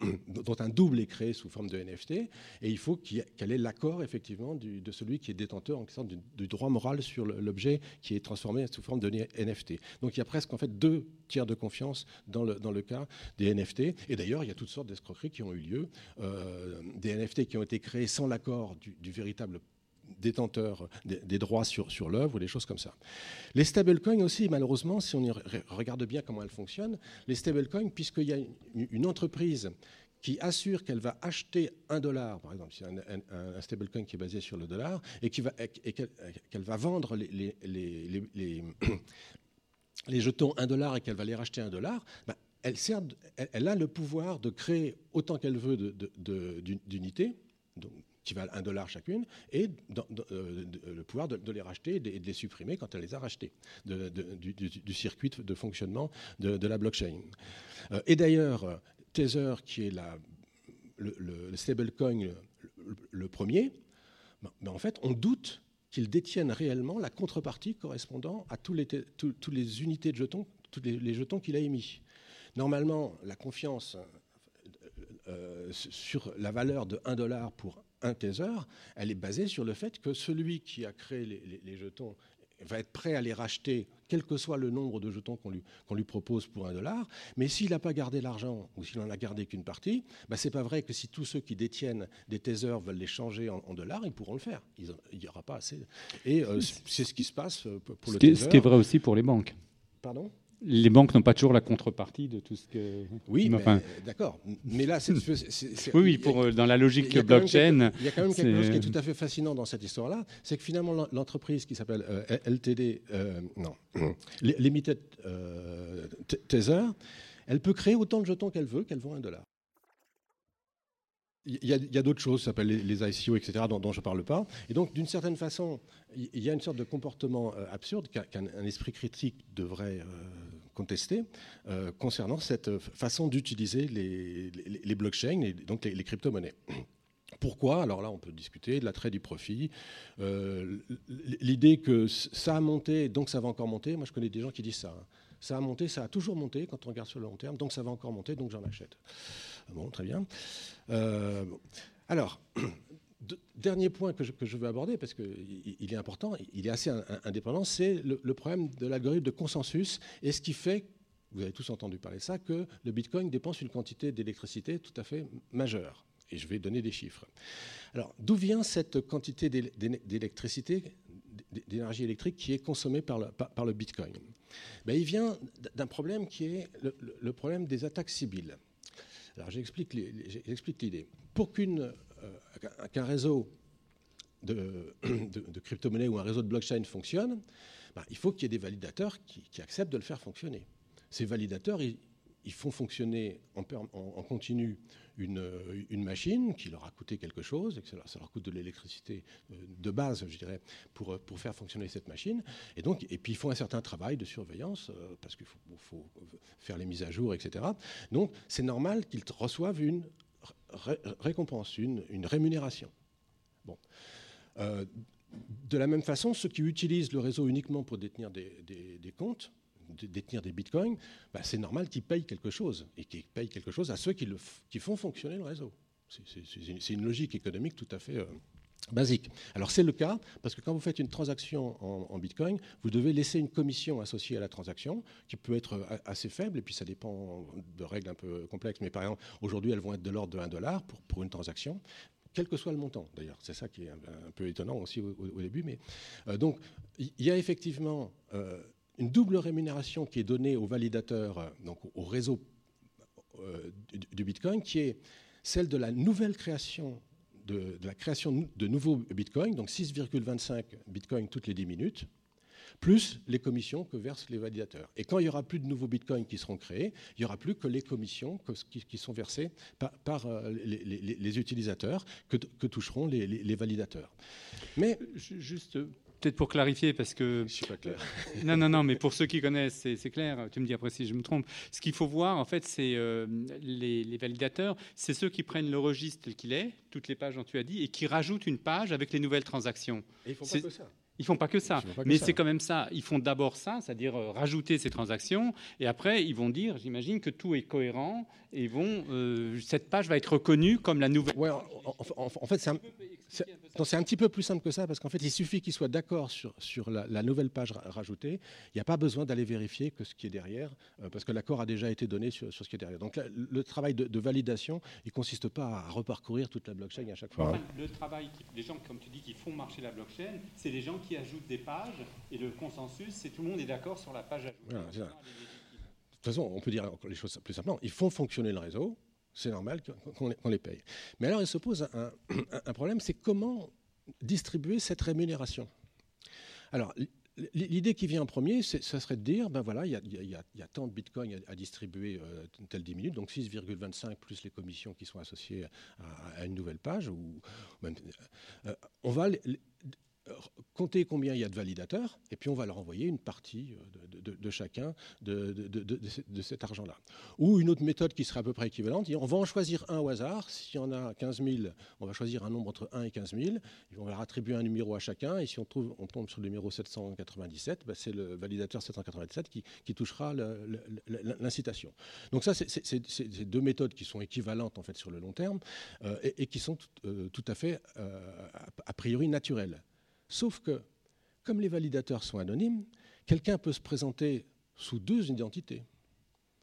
dont un double est créé sous forme de NFT, et il faut qu'elle ait l'accord effectivement de celui qui est détenteur en sorte du, droit moral sur l'objet qui est transformé sous forme de NFT. Donc il y a presque en fait deux tiers de confiance dans le, dans le cas des NFT. Et d'ailleurs, il y a toutes sortes d'escroqueries qui ont eu lieu, euh, des NFT qui ont été créés sans l'accord du véritable détenteurs des, droits sur, sur l'œuvre ou des choses comme ça. Les stablecoins aussi, malheureusement, si on regarde bien comment elles fonctionnent, les stablecoins, puisqu'il y a une, entreprise qui assure qu'elle va acheter un dollar, par exemple, c'est un, stablecoin qui est basé sur le dollar, et qu'elle et va vendre les, jetons un dollar et qu'elle va les racheter un dollar, ben, elle, a le pouvoir de créer autant qu'elle veut d'unités, de, qui valent un dollar chacune, et euh, le pouvoir de, les racheter et de, les supprimer quand elle les a rachetés du, circuit de fonctionnement de, la blockchain. Euh, et d'ailleurs, Tether, qui est la, le, stablecoin le, premier, ben, ben, en fait, on doute qu'il détienne réellement la contrepartie correspondant à tous les, les unités de jetons, tous les, jetons qu'il a émis. Normalement, la confiance euh, sur la valeur de 1 dollar pour un Tether, elle est basée sur le fait que celui qui a créé les, jetons va être prêt à les racheter, quel que soit le nombre de jetons qu'on lui, lui, propose pour un dollar. Mais s'il n'a pas gardé l'argent ou s'il n'en a gardé qu'une partie, bah ce n'est pas vrai que si tous ceux qui détiennent des Tethers veulent les changer en, dollars, ils pourront le faire. il n'y aura pas assez. Et euh, c'est ce qui se passe euh, pour le Tether. Ce qui est vrai aussi pour les banques. Pardon? Les banques n'ont pas toujours la contrepartie de tout ce que. Oui, d'accord. Mais là, c'est. oui, oui, pour, euh, dans la logique blockchain. il y a quand même quelque chose qui est tout à fait fascinant dans cette histoire-là, c'est que finalement, l'entreprise qui s'appelle euh, LTD, euh, non, Limited Tether, elle peut créer autant de jetons qu'elle veut, qu'elle vaut un dollar. Il y a, d'autres choses, ça s'appelle les, ICO, etc., dont, je ne parle pas. Et donc, d'une certaine façon, il y a une sorte de comportement absurde qu'un esprit critique devrait contesté euh, concernant cette façon d'utiliser les, blockchains et donc les, crypto-monnaies. Pourquoi? Alors là, on peut discuter de l'attrait du profit, euh, l'idée que ça a monté, donc ça va encore monter. Moi, je connais des gens qui disent ça. Hein. Ça a monté, ça a toujours monté quand on regarde sur le long terme, donc ça va encore monter, donc j'en achète. Bon, très bien. Euh, alors, dernier point que je, veux aborder, parce qu'il est important, il est assez indépendant, c'est le, problème de l'algorithme de consensus et ce qui fait, vous avez tous entendu parler de ça, que le Bitcoin dépense une quantité d'électricité tout à fait majeure. Et je vais donner des chiffres. Alors, d'où vient cette quantité d'électricité, d'énergie électrique qui est consommée par le, Bitcoin? Ben, Il vient d'un problème qui est le, problème des attaques civiles. Alors, j'explique l'idée. Pour qu'une qu'un réseau de, crypto-monnaie ou un réseau de blockchain fonctionne, bah, il faut qu'il y ait des validateurs qui, acceptent de le faire fonctionner. Ces validateurs, ils, font fonctionner en, continu une, machine qui leur a coûté quelque chose, et que ça leur, coûte de l'électricité euh, de base, je dirais, pour, pour faire fonctionner cette machine. Et, donc, et puis ils font un certain travail de surveillance, euh, parce qu'il faut, faire les mises à jour, etc. Donc c'est normal qu'ils reçoivent une récompense, une, rémunération. Euh, de la même façon, ceux qui utilisent le réseau uniquement pour détenir des, comptes, détenir des bitcoins, bah, c'est normal qu'ils payent quelque chose, et qu'ils payent quelque chose à ceux qui font fonctionner le réseau. C'est une, logique économique tout à fait euh, basique. Alors c'est le cas parce que quand vous faites une transaction en, Bitcoin, vous devez laisser une commission associée à la transaction qui peut être assez faible et puis ça dépend de règles un peu complexes. Mais par exemple, aujourd'hui, elles vont être de l'ordre de 1 dollar pour, une transaction quel que soit le montant d'ailleurs. C'est ça qui est un, peu étonnant aussi au, début. Mais, euh, donc, il y a effectivement euh, une double rémunération qui est donnée aux validateurs, euh, donc au réseau du, Bitcoin, qui est celle de la nouvelle création de, la création de nouveaux bitcoins, donc 6,25 bitcoins toutes les 10 minutes, plus les commissions que versent les validateurs. Et quand il n'y aura plus de nouveaux bitcoins qui seront créés, il n'y aura plus que les commissions qui, sont versées par, euh, les, utilisateurs que, toucheront les, validateurs. Mais juste peut-être pour clarifier, parce que. Je suis pas clair. non, non, non, mais pour ceux qui connaissent, c'est clair. Tu me dis après si je me trompe. Ce qu'il faut voir, en fait, c'est euh, les, validateurs, c'est ceux qui prennent le registre tel qu'il est, toutes les pages dont tu as dit, et qui rajoutent une page avec les nouvelles transactions. Et ils font pas que ça. Ils font pas que ça, mais c'est quand même ça. Ils font d'abord ça, c'est-à-dire euh, rajouter ces transactions, et après ils vont dire, j'imagine que tout est cohérent, et vont euh, cette page va être reconnue comme la nouvelle. Ouais, en, fait, c'est un, petit peu plus simple que ça, parce qu'en fait, il suffit qu'ils soient d'accord sur, sur la, nouvelle page rajoutée. Il n'y a pas besoin d'aller vérifier que ce qui est derrière, euh, parce que l'accord a déjà été donné sur, sur, ce qui est derrière. Donc le travail de, validation, il ne consiste pas à reparcourir toute la blockchain à chaque fois. le travail, des gens, comme tu dis, qui font marcher la blockchain, c'est les gens qui ajoutent des pages, et le consensus, c'est tout le monde est d'accord sur la page ajoutée. de toute façon, on peut dire les choses plus simplement. Ils font fonctionner le réseau, c'est normal qu'on les, paye. Mais alors il se pose un, problème, c'est comment distribuer cette rémunération. Alors l'idée qui vient en premier, ça serait de dire, ben voilà, il y, a, tant de bitcoins à, distribuer euh, telle 10 minutes, donc 6,25 plus les commissions qui sont associées à, une nouvelle page. Ou, euh, on va compter combien il y a de validateurs, et puis on va leur envoyer une partie euh, de, chacun de, cet argent-là. Ou une autre méthode qui serait à peu près équivalente, on va en choisir un au hasard. S'il y en a 15 000, on va choisir un nombre entre 1 et 15 000, on va attribuer un numéro à chacun, et si on, tombe sur le numéro 797, ben, c'est le validateur 797 qui, touchera l'incitation. Donc ça, c'est deux méthodes qui sont équivalentes en fait sur le long terme, euh, et, qui sont euh, tout à fait a priori naturelles. Sauf que, comme les validateurs sont anonymes, quelqu'un peut se présenter sous deux identités.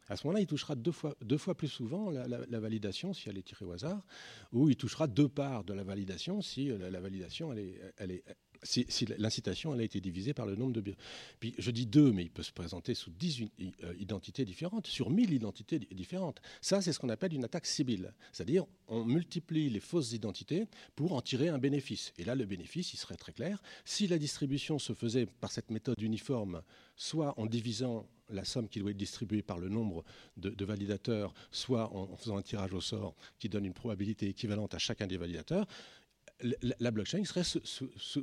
À ce moment-là, il touchera deux fois, plus souvent la, validation si elle est tirée au hasard, ou il touchera deux parts de la validation si la, validation est, elle est, si, l'incitation elle a été divisée par le nombre de Puis je dis deux, mais il peut se présenter sous dix euh, identités différentes, sur mille identités différentes. Ça, c'est ce qu'on appelle une attaque civile. C'est-à-dire, on multiplie les fausses identités pour en tirer un bénéfice. Et là, le bénéfice, il serait très clair. Si la distribution se faisait par cette méthode uniforme, soit en divisant la somme qui doit être distribuée par le nombre de, validateurs, soit en, faisant un tirage au sort qui donne une probabilité équivalente à chacun des validateurs, la blockchain serait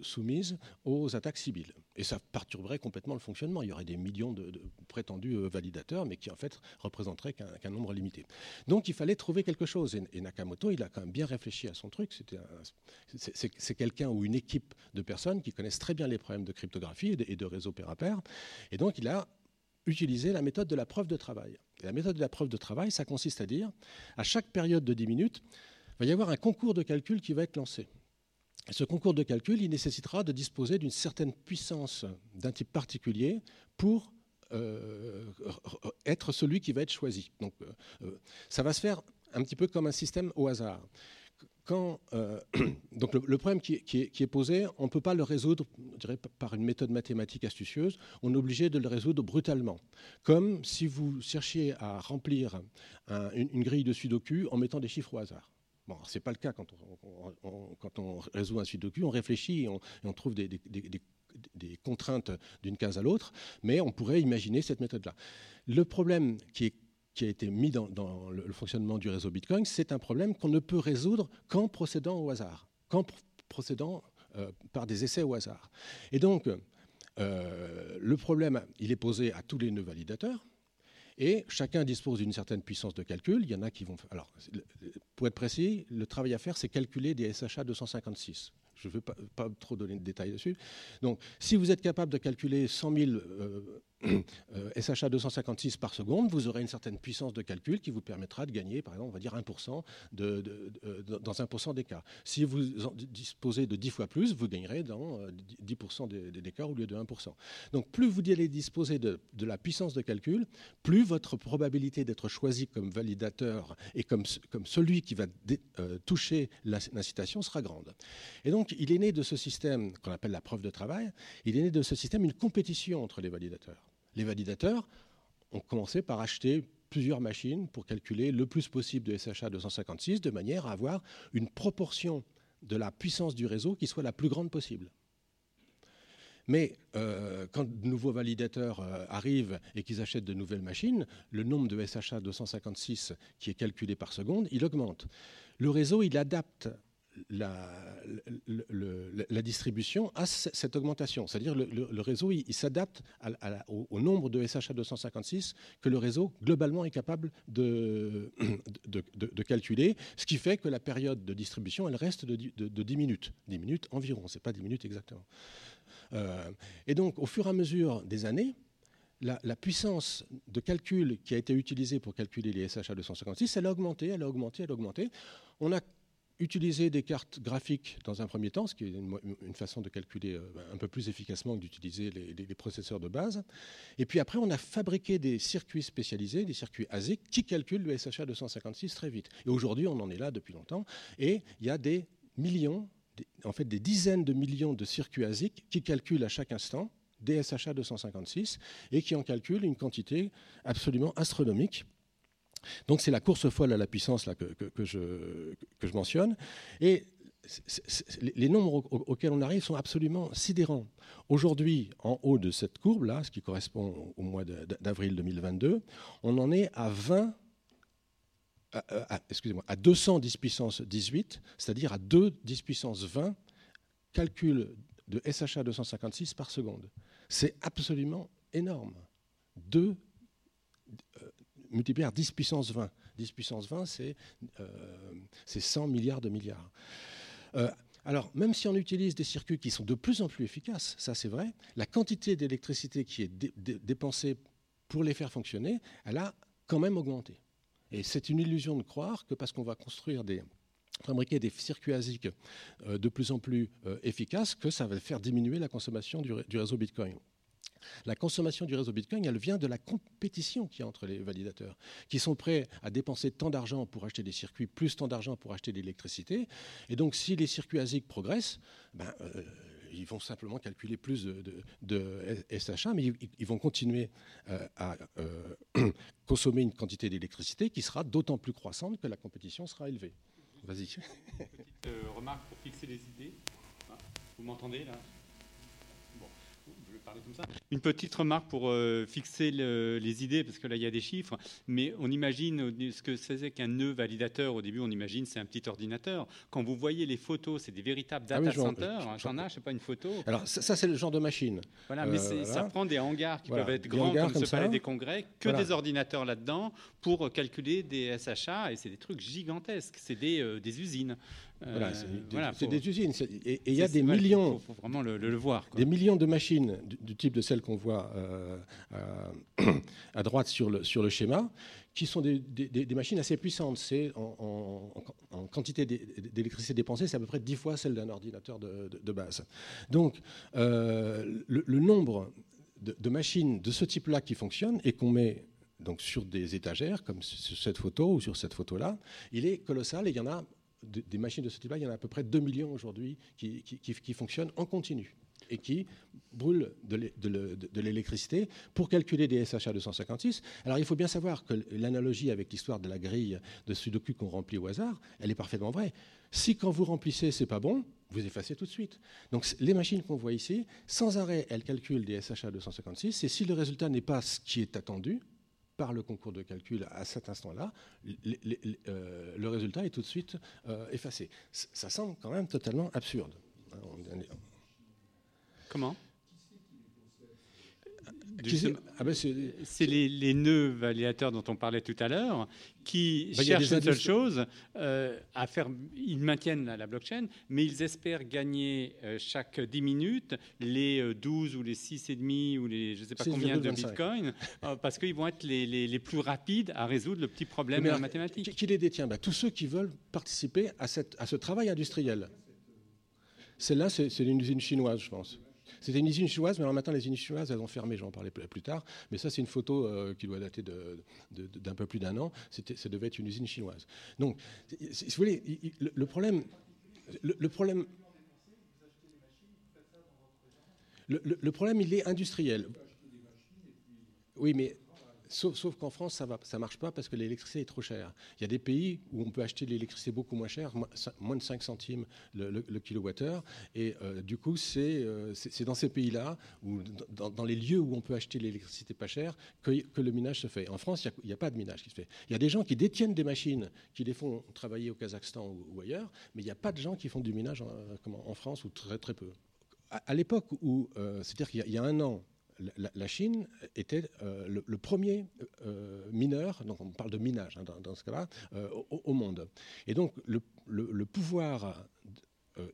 soumise aux attaques civiles. Et ça perturberait complètement le fonctionnement. Il y aurait des millions de, prétendus euh, validateurs, mais qui en fait représenteraient qu'un nombre limité. Donc il fallait trouver quelque chose. Et, Nakamoto, il a quand même bien réfléchi à son truc. C'est quelqu'un ou une équipe de personnes qui connaissent très bien les problèmes de cryptographie et de, réseau pair à pair. Et donc il a utilisé la méthode de la preuve de travail. Et la méthode de la preuve de travail, ça consiste à dire, à chaque période de 10 minutes, il va y avoir un concours de calcul qui va être lancé. Ce concours de calcul, il nécessitera de disposer d'une certaine puissance d'un type particulier pour euh, être celui qui va être choisi. Donc, euh, euh, ça va se faire un petit peu comme un système au hasard. Donc le, problème qui, est, posé, on ne peut pas le résoudre par une méthode mathématique astucieuse, on est obligé de le résoudre brutalement. Comme si vous cherchiez à remplir une, grille de Sudoku en mettant des chiffres au hasard. Bon, ce n'est pas le cas quand on, quand on, résout un sudoku, on réfléchit et on, trouve des, contraintes d'une case à l'autre, mais on pourrait imaginer cette méthode-là. Le problème qui, a été mis dans, le, fonctionnement du réseau Bitcoin, c'est un problème qu'on ne peut résoudre qu'en procédant au hasard, qu'en procédant euh, par des essais au hasard. Et donc, euh, le problème, il est posé à tous les nœuds validateurs, et chacun dispose d'une certaine puissance de calcul. Il y en a qui vont. Alors, pour être précis, le travail à faire, c'est calculer des SHA 256. Je ne veux pas, trop donner de détails dessus. Donc, si vous êtes capable de calculer 100 000 euh, SHA 256 par seconde, vous aurez une certaine puissance de calcul qui vous permettra de gagner, par exemple, on va dire 1% de, dans 1% des cas. Si vous disposez de 10 fois plus, vous gagnerez dans 10% des, cas au lieu de 1%. Donc plus vous allez disposer de, la puissance de calcul, plus votre probabilité d'être choisi comme validateur et comme, comme celui qui va toucher l'incitation sera grande. Et donc il est né de ce système qu'on appelle la preuve de travail, il est né de ce système une compétition entre les validateurs. Les validateurs ont commencé par acheter plusieurs machines pour calculer le plus possible de SHA 256 de manière à avoir une proportion de la puissance du réseau qui soit la plus grande possible. Mais euh, quand de nouveaux validateurs euh, arrivent et qu'ils achètent de nouvelles machines, le nombre de SHA 256 qui est calculé par seconde, il augmente. Le réseau, il adapte la, la, distribution à cette augmentation. C'est-à-dire le, le, réseau, il, s'adapte au, nombre de SHA 256 que le réseau, globalement, est capable de, de, calculer, ce qui fait que la période de distribution, elle reste de, 10 minutes. 10 minutes environ, ce n'est pas 10 minutes exactement. Euh, et donc, au fur et à mesure des années, la, la, puissance de calcul qui a été utilisée pour calculer les SHA 256, elle a augmenté, elle a augmenté, elle a augmenté. On a utiliser des cartes graphiques dans un premier temps, ce qui est une, façon de calculer euh, un peu plus efficacement que d'utiliser les, processeurs de base. Et puis après, on a fabriqué des circuits spécialisés, des circuits ASIC, qui calculent le SHA 256 très vite. Et aujourd'hui, on en est là depuis longtemps. Et il y a des millions, en fait des dizaines de millions de circuits ASIC qui calculent à chaque instant des SHA 256 et qui en calculent une quantité absolument astronomique. Donc c'est la course folle à la puissance là, que, je, que je mentionne. Et les nombres auxquels on arrive sont absolument sidérants. Aujourd'hui, en haut de cette courbe-là, ce qui correspond au mois d'avril 2022, on en est à 20 excusez-moi, à 210 puissance 18, c'est-à-dire à 2 10 puissance 20 calculs de SHA 256 par seconde. C'est absolument énorme. 2 multiplié par 10 puissance 20. 10 puissance 20, c'est 100 euh, milliards de milliards. Euh, alors, même si on utilise des circuits qui sont de plus en plus efficaces, ça c'est vrai, la quantité d'électricité qui est dépensée pour les faire fonctionner, elle a quand même augmenté. Et c'est une illusion de croire que parce qu'on va construire des, fabriquer des circuits ASIC euh, de plus en plus efficaces, que ça va faire diminuer la consommation du réseau Bitcoin. La consommation du réseau Bitcoin, elle vient de la compétition qu'il y a entre les validateurs, qui sont prêts à dépenser tant d'argent pour acheter des circuits, plus tant d'argent pour acheter de l'électricité. Et donc, si les circuits ASIC progressent, ben, euh, ils vont simplement calculer plus de, SHA, mais ils, vont continuer euh, à euh, consommer une quantité d'électricité qui sera d'autant plus croissante que la compétition sera élevée. Vas-y. Petite remarque pour fixer les idées. Hein, vous m'entendez là? Une petite remarque pour euh, fixer les idées, parce que là, il y a des chiffres, mais on imagine ce que c'est qu'un nœud validateur. Au début, on imagine c'est un petit ordinateur. Quand vous voyez les photos, c'est des véritables ah data centers. J'en ai, je sais pas, une photo. Alors, ça, c'est le genre de machine. Voilà, mais euh, ça prend des hangars qui peuvent être grands comme, ce palais des congrès, que des ordinateurs là-dedans pour calculer des SHA, et c'est des trucs gigantesques. C'est des, euh, des usines. Voilà, c'est des, usines. Et il y a des millions. Il faut, vraiment le, voir. Des millions de machines du, type de celles qu'on voit euh, à, droite sur le, sur le schéma, qui sont des, machines assez puissantes. C'est en, quantité d'électricité dépensée, c'est à peu près 10 fois celle d'un ordinateur de, base. Donc, euh, le, nombre de, machines de ce type-là qui fonctionnent et qu'on met donc sur des étagères, comme sur cette photo ou sur cette photo-là, il est colossal et il y en a des machines de ce type-là, il y en a à peu près 2 millions aujourd'hui qui, qui, fonctionnent en continu et qui brûlent de l'électricité pour calculer des SHA 256. Alors il faut bien savoir que l'analogie avec l'histoire de la grille de Sudoku qu'on remplit au hasard, elle est parfaitement vraie. Si quand vous remplissez, c'est pas bon, vous effacez tout de suite. Donc les machines qu'on voit ici, sans arrêt, elles calculent des SHA 256, et si le résultat n'est pas ce qui est attendu, par le concours de calcul à cet instant-là, euh, le résultat est tout de suite euh, effacé. ça semble quand même totalement absurde. Comment? Ah ben, c'est les, nœuds validateurs dont on parlait tout à l'heure qui bah, cherchent une seule chose euh, à faire. Ils maintiennent la, blockchain, mais ils espèrent gagner euh, chaque 10 minutes les 12 ou les 6,5 ou les je ne sais pas combien de bitcoins parce qu'ils vont être les, les, plus rapides à résoudre le petit problème de la mathématique. Qui, les détient? Bah, Tous ceux qui veulent participer à, cette, à ce travail industriel. Celle-là, c'est une usine chinoise, je pense. C'était une usine chinoise, mais alors maintenant, les usines chinoises, elles ont fermé, j'en parlais plus tard. Mais ça, c'est une photo euh, qui doit dater d'un peu plus d'un an. Ça devait être une usine chinoise. Donc, si vous voulez, le, problème. Le, problème. Le, problème, il est industriel. Oui, mais Sauf, qu'en France, ça ne marche pas parce que l'électricité est trop chère. Il y a des pays où on peut acheter l'électricité beaucoup moins cher, moins de 5 centimes le, kilowattheure. Et euh, du coup, euh, c'est dans ces pays-là, dans, les lieux où on peut acheter l'électricité pas chère, que, le minage se fait. En France, il n'y a, pas de minage qui se fait. Il y a des gens qui détiennent des machines, qui les font travailler au Kazakhstan ou, ailleurs, mais il n'y a pas de gens qui font du minage en, France, ou très, très peu. À, l'époque où, euh, c'est-à-dire qu'il y, a un an, la, Chine était euh, le, premier euh, mineur, donc on parle de minage hein, dans, ce cas-là, euh, au, monde. Et donc le, pouvoir,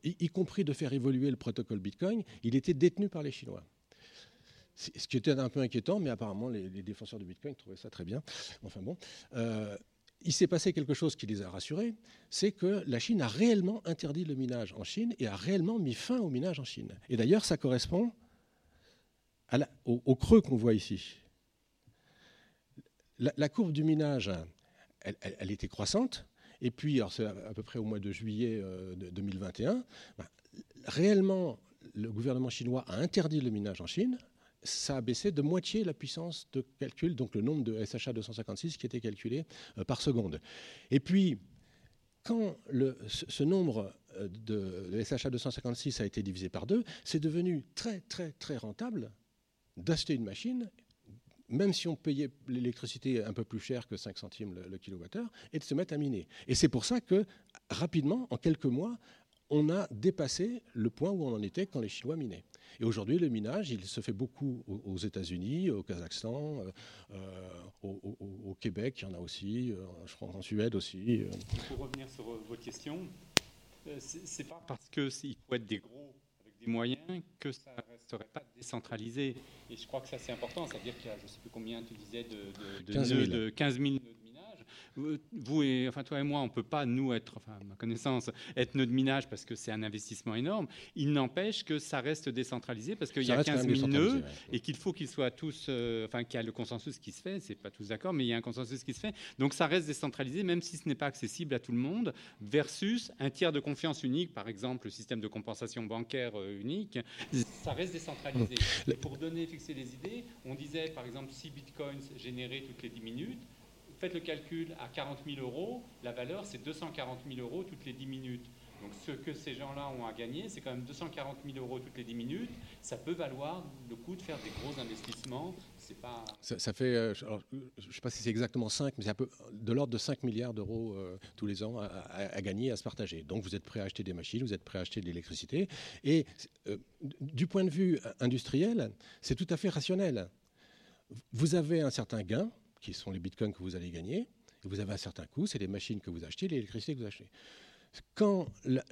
y, compris de faire évoluer le protocole Bitcoin, il était détenu par les Chinois. Ce qui était un peu inquiétant, mais apparemment les, défenseurs du Bitcoin trouvaient ça très bien. Enfin bon il s'est passé quelque chose qui les a rassurés, c'est que la Chine a réellement interdit le minage en Chine et a réellement mis fin au minage en Chine. Et d'ailleurs, ça correspond au, creux qu'on voit ici. La, courbe du minage, elle, était croissante. Et puis, c'est à peu près au mois de juillet 2021, euh, ben, réellement, le gouvernement chinois a interdit le minage en Chine. Ça a baissé de moitié la puissance de calcul, donc le nombre de SHA 256 qui était calculé euh, par seconde. Et puis, quand ce, nombre euh, de, de SHA 256 a été divisé par deux, c'est devenu très, très, très rentable d'acheter une machine, même si on payait l'électricité un peu plus cher que 5 centimes le, kilowattheure, et de se mettre à miner. Et c'est pour ça que, rapidement, en quelques mois, on a dépassé le point où on en était quand les Chinois minaient. Et aujourd'hui, le minage, il se fait beaucoup aux États-Unis, au Kazakhstan, euh, euh, au, Québec, il y en a aussi, euh, je crois en Suède aussi. Pour revenir sur votre question, c'est pas parce qu'il faut être des gros des moyens que ça ne resterait pas décentralisé. Et je crois que ça, c'est important. C'est-à-dire qu'il y a, je ne sais plus combien tu disais, de, de, 15 000. de 15 000 vous et enfin toi et moi, on peut pas nous être, enfin ma connaissance, être nœud de minage parce que c'est un investissement énorme. Il n'empêche que ça reste décentralisé parce qu'il y a 15 000 nœuds et qu'il faut qu'ils soient tous, euh, enfin qu'il y a le consensus qui se fait. C'est pas tous d'accord, mais il y a un consensus qui se fait. Donc ça reste décentralisé, même si ce n'est pas accessible à tout le monde. Versus un tiers de confiance unique, par exemple le système de compensation bancaire euh, unique, ça reste décentralisé. Et pour donner, fixer les idées, on disait par exemple 6 bitcoins générés toutes les 10 minutes faites le calcul à 40 000 euros, la valeur c'est 240 000 euros toutes les 10 minutes. Donc ce que ces gens-là ont à gagner, c'est quand même 240 000 euros toutes les 10 minutes. Ça peut valoir le coup de faire des gros investissements. C'est pas... Ça, fait, euh, je ne sais pas si c'est exactement 5, mais c'est un peu de l'ordre de 5 milliards d'euros euh, tous les ans à, gagner, à se partager. Donc vous êtes prêt à acheter des machines, vous êtes prêt à acheter de l'électricité. Et euh, du point de vue industriel, c'est tout à fait rationnel. Vous avez un certain gain, qui sont les bitcoins que vous allez gagner. Vous avez un certain coût, c'est les machines que vous achetez, l'électricité que vous achetez. Quand il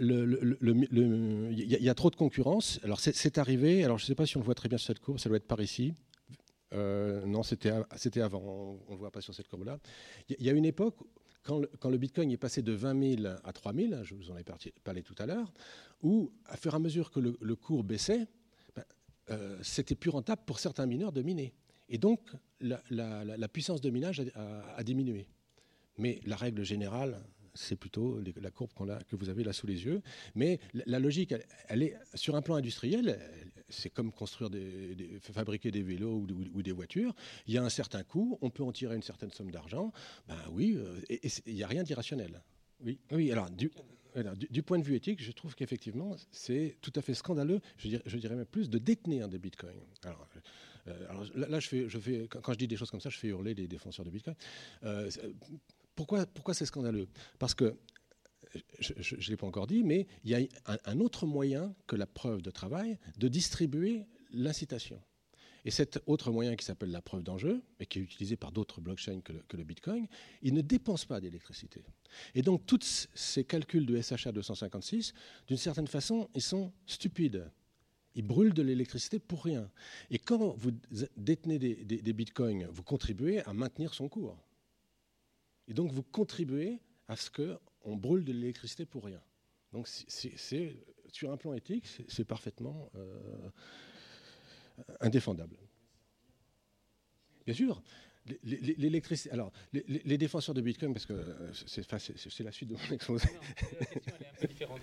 y, a trop de concurrence, alors c'est arrivé, alors je ne sais pas si on le voit très bien sur cette courbe, ça doit être par ici. Euh, non, c'était avant, on ne le voit pas sur cette courbe-là. Il y, a une époque, quand le, quand le, Bitcoin est passé de 20 000 à 3 000, je vous en ai parlé tout à l'heure, où, à fur et à mesure que le, cours baissait, ben, euh, c'était plus rentable pour certains mineurs de miner. Et donc, la, puissance de minage a, diminué. Mais la règle générale, c'est plutôt la courbe que vous avez là sous les yeux. Mais la, logique, elle, est sur un plan industriel, c'est comme construire fabriquer des vélos ou, des voitures. Il y a un certain coût, on peut en tirer une certaine somme d'argent. Ben oui, euh, et il n'y a rien d'irrationnel. Oui, oui. Alors du, point de vue éthique, je trouve qu'effectivement, c'est tout à fait scandaleux. Je dirais, je dirais, même plus de détenir des bitcoins. Alors, alors là, quand je dis des choses comme ça, je fais hurler les défenseurs de Bitcoin. Euh, pourquoi, pourquoi c'est scandaleux? Parce que je ne l'ai pas encore dit, mais il y a un, autre moyen que la preuve de travail de distribuer l'incitation. Et cet autre moyen qui s'appelle la preuve d'enjeu, et qui est utilisé par d'autres blockchains que le, Bitcoin, il ne dépense pas d'électricité. Et donc, tous ces calculs de SHA 256, d'une certaine façon, ils sont stupides. Ils brûlent de l'électricité pour rien. Et quand vous détenez des, bitcoins, vous contribuez à maintenir son cours. Et donc, vous contribuez à ce qu'on brûle de l'électricité pour rien. Donc, sur un plan éthique, c'est parfaitement euh, indéfendable. Bien sûr, L'électricité. Alors, les, défenseurs de Bitcoin, parce que euh, c'est la suite de mon exposé. la question est un peu différente,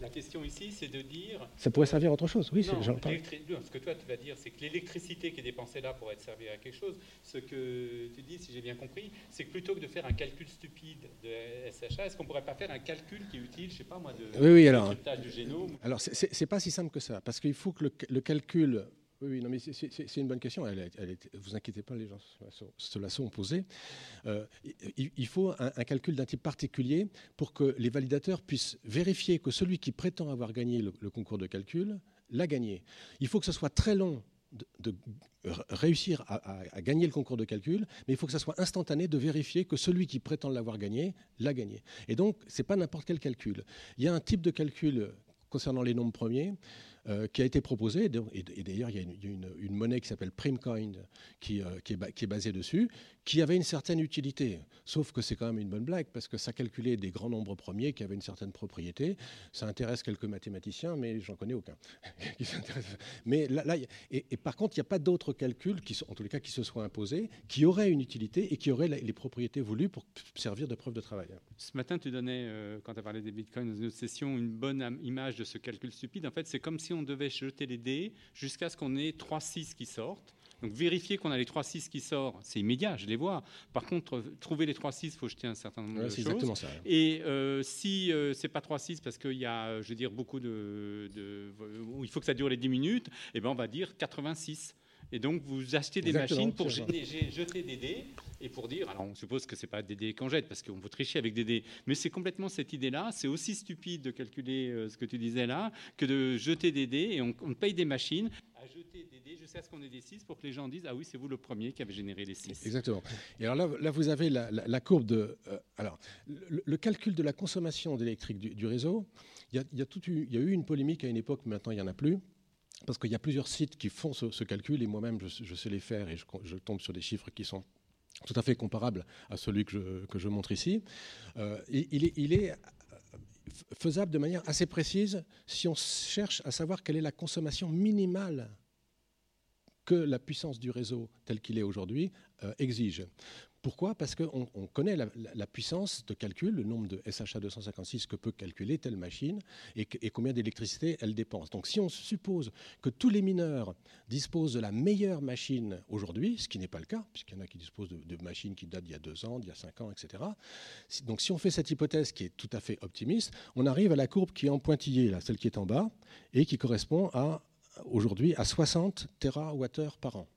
La question ici, c'est de dire. Ça pourrait servir à autre chose, oui. Non, ce que toi, tu vas dire, c'est que l'électricité qui est dépensée là pour être servie à quelque chose, ce que tu dis, si j'ai bien compris, c'est que plutôt que de faire un calcul stupide de SHA, est-ce qu'on ne pourrait pas faire un calcul qui est utile, je ne sais pas moi, de oui, oui, alors, du génome Alors, c'est pas si simple que ça, parce qu'il faut que le calcul oui, oui, non, mais c'est une bonne question. Elle, vous inquiétez pas, les gens se la sont posées. Euh, il, faut un, calcul d'un type particulier pour que les validateurs puissent vérifier que celui qui prétend avoir gagné le, concours de calcul l'a gagné. Il faut que ce soit très long de, réussir à, gagner le concours de calcul, mais il faut que ce soit instantané de vérifier que celui qui prétend l'avoir gagné l'a gagné. Et donc, ce n'est pas n'importe quel calcul. Il y a un type de calcul concernant les nombres premiers euh, qui a été proposé. Et, d'ailleurs, il y a une, monnaie qui s'appelle Primecoin qui, euh, qui, est, basée dessus, qui avait une certaine utilité. Sauf que c'est quand même une bonne blague, parce que ça calculait des grands nombres premiers qui avaient une certaine propriété. Ça intéresse quelques mathématiciens, mais j'en connais aucun Mais là, et, par contre, il n'y a pas d'autres calculs, qui, en tous les cas, qui se soient imposés, qui auraient une utilité et qui auraient les propriétés voulues pour servir de preuve de travail. Ce matin, tu donnais, euh, quand tu as parlé des bitcoins dans une autre session, une bonne image de ce calcul stupide. En fait, c'est comme si on devait jeter les dés jusqu'à ce qu'on ait 3-6 qui sortent. Donc vérifier qu'on a les 3-6 qui sortent, c'est immédiat, je les vois. Par contre, trouver les 3-6, il faut jeter un certain nombre de choses. Exactement ça. Et euh, si euh, c'est pas 3-6 parce qu'il y a, je veux dire, beaucoup de, il faut que ça dure les 10 minutes, eh ben on va dire 86. Et donc, vous achetez des machines pour jeter, des dés et pour dire, alors on suppose que ce n'est pas des dés qu'on jette parce qu'on peut tricher avec des dés, mais c'est complètement cette idée-là. C'est aussi stupide de calculer euh, ce que tu disais là que de jeter des dés et on, paye des machines à jeter des dés jusqu'à ce qu'on ait des 6 pour que les gens disent, ah oui, c'est vous le premier qui avez généré les 6. Exactement. Et alors là, là vous avez la, courbe de. Euh, alors, le, calcul de la consommation d'électrique du, réseau, il y, a, il y a eu une polémique à une époque, maintenant il n'y en a plus parce qu'il y a plusieurs sites qui font ce, calcul et moi-même je, sais les faire et je, tombe sur des chiffres qui sont tout à fait comparables à celui que je, montre ici. Euh, il, est, faisable de manière assez précise si on cherche à savoir quelle est la consommation minimale que la puissance du réseau tel qu'il est aujourd'hui euh, exige. Pourquoi? Parce qu'on connaît la, puissance de calcul, le nombre de SHA 256 que peut calculer telle machine et, combien d'électricité elle dépense. Donc si on suppose que tous les mineurs disposent de la meilleure machine aujourd'hui, ce qui n'est pas le cas, puisqu'il y en a qui disposent de, machines qui datent d'il y a deux ans, d'il y a cinq ans, etc. Donc si on fait cette hypothèse qui est tout à fait optimiste, on arrive à la courbe qui est en pointillé, celle qui est en bas, et qui correspond aujourd'hui à 60 TWh par an.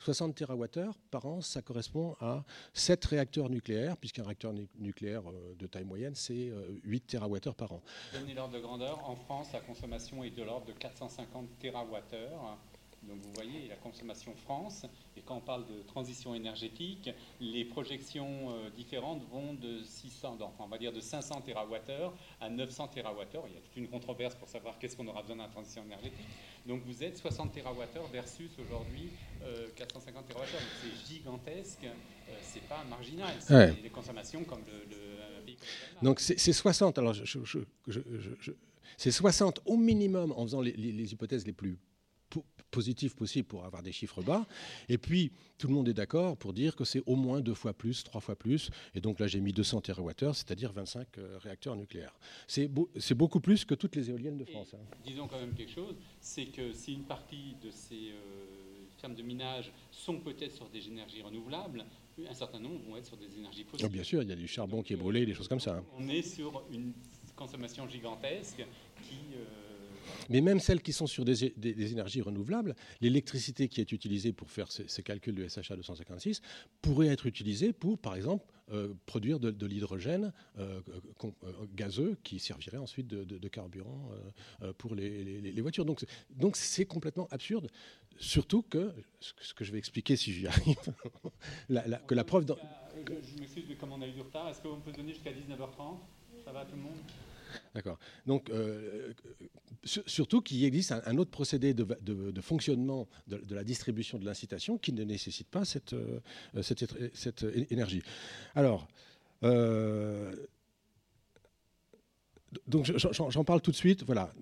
60 TWh par an, ça correspond à 7 réacteurs nucléaires, puisqu'un réacteur nucléaire euh, de taille moyenne, c'est 8 euh, TWh par an. Donner l'ordre de grandeur, en France, la consommation est de l'ordre de 450 TWh. Donc vous voyez la consommation France, et quand on parle de transition énergétique, les projections euh, différentes vont de 600, enfin on va dire de 500 TWh à 900 TWh. Il y a toute une controverse pour savoir qu'est-ce qu'on aura besoin dans la transition énergétique. Donc vous êtes 60 TWh versus aujourd'hui 450 TWh. C'est gigantesque, euh, c'est pas marginal. C'est des consommations comme le, le Donc c'est 60. Alors c'est 60 au minimum en faisant les hypothèses les plus positif possible pour avoir des chiffres bas. Et puis, tout le monde est d'accord pour dire que c'est au moins deux fois plus, trois fois plus. Et donc là, j'ai mis 200 TWh, c'est-à-dire 25 euh, réacteurs nucléaires. C'est beaucoup plus que toutes les éoliennes de France. Hein. Disons quand même quelque chose, c'est que si une partie de ces euh, fermes de minage sont peut-être sur des énergies renouvelables, un certain nombre vont être sur des énergies fossiles. bien sûr, il y a du charbon qui est brûlé, des choses comme ça. Hein. On est sur une consommation gigantesque qui Mais même celles qui sont sur des, énergies renouvelables, l'électricité qui est utilisée pour faire ces, calculs du SHA 256 pourrait être utilisée pour, par exemple, euh, produire de, l'hydrogène euh, gazeux qui servirait ensuite de, carburant pour les, voitures. Donc, donc c'est complètement absurde. Surtout que, ce que je vais expliquer si j'y arrive, que la preuve... Dans... Je, m'excuse, mais comme on a eu du retard, est-ce qu'on peut donner jusqu'à 19h30 Ça va tout le monde? D'accord. Donc, euh, surtout qu'il existe un, autre procédé de, fonctionnement de, la distribution de l'incitation qui ne nécessite pas cette, euh, cette, énergie. Alors, euh, donc j'en parle tout de suite. Voilà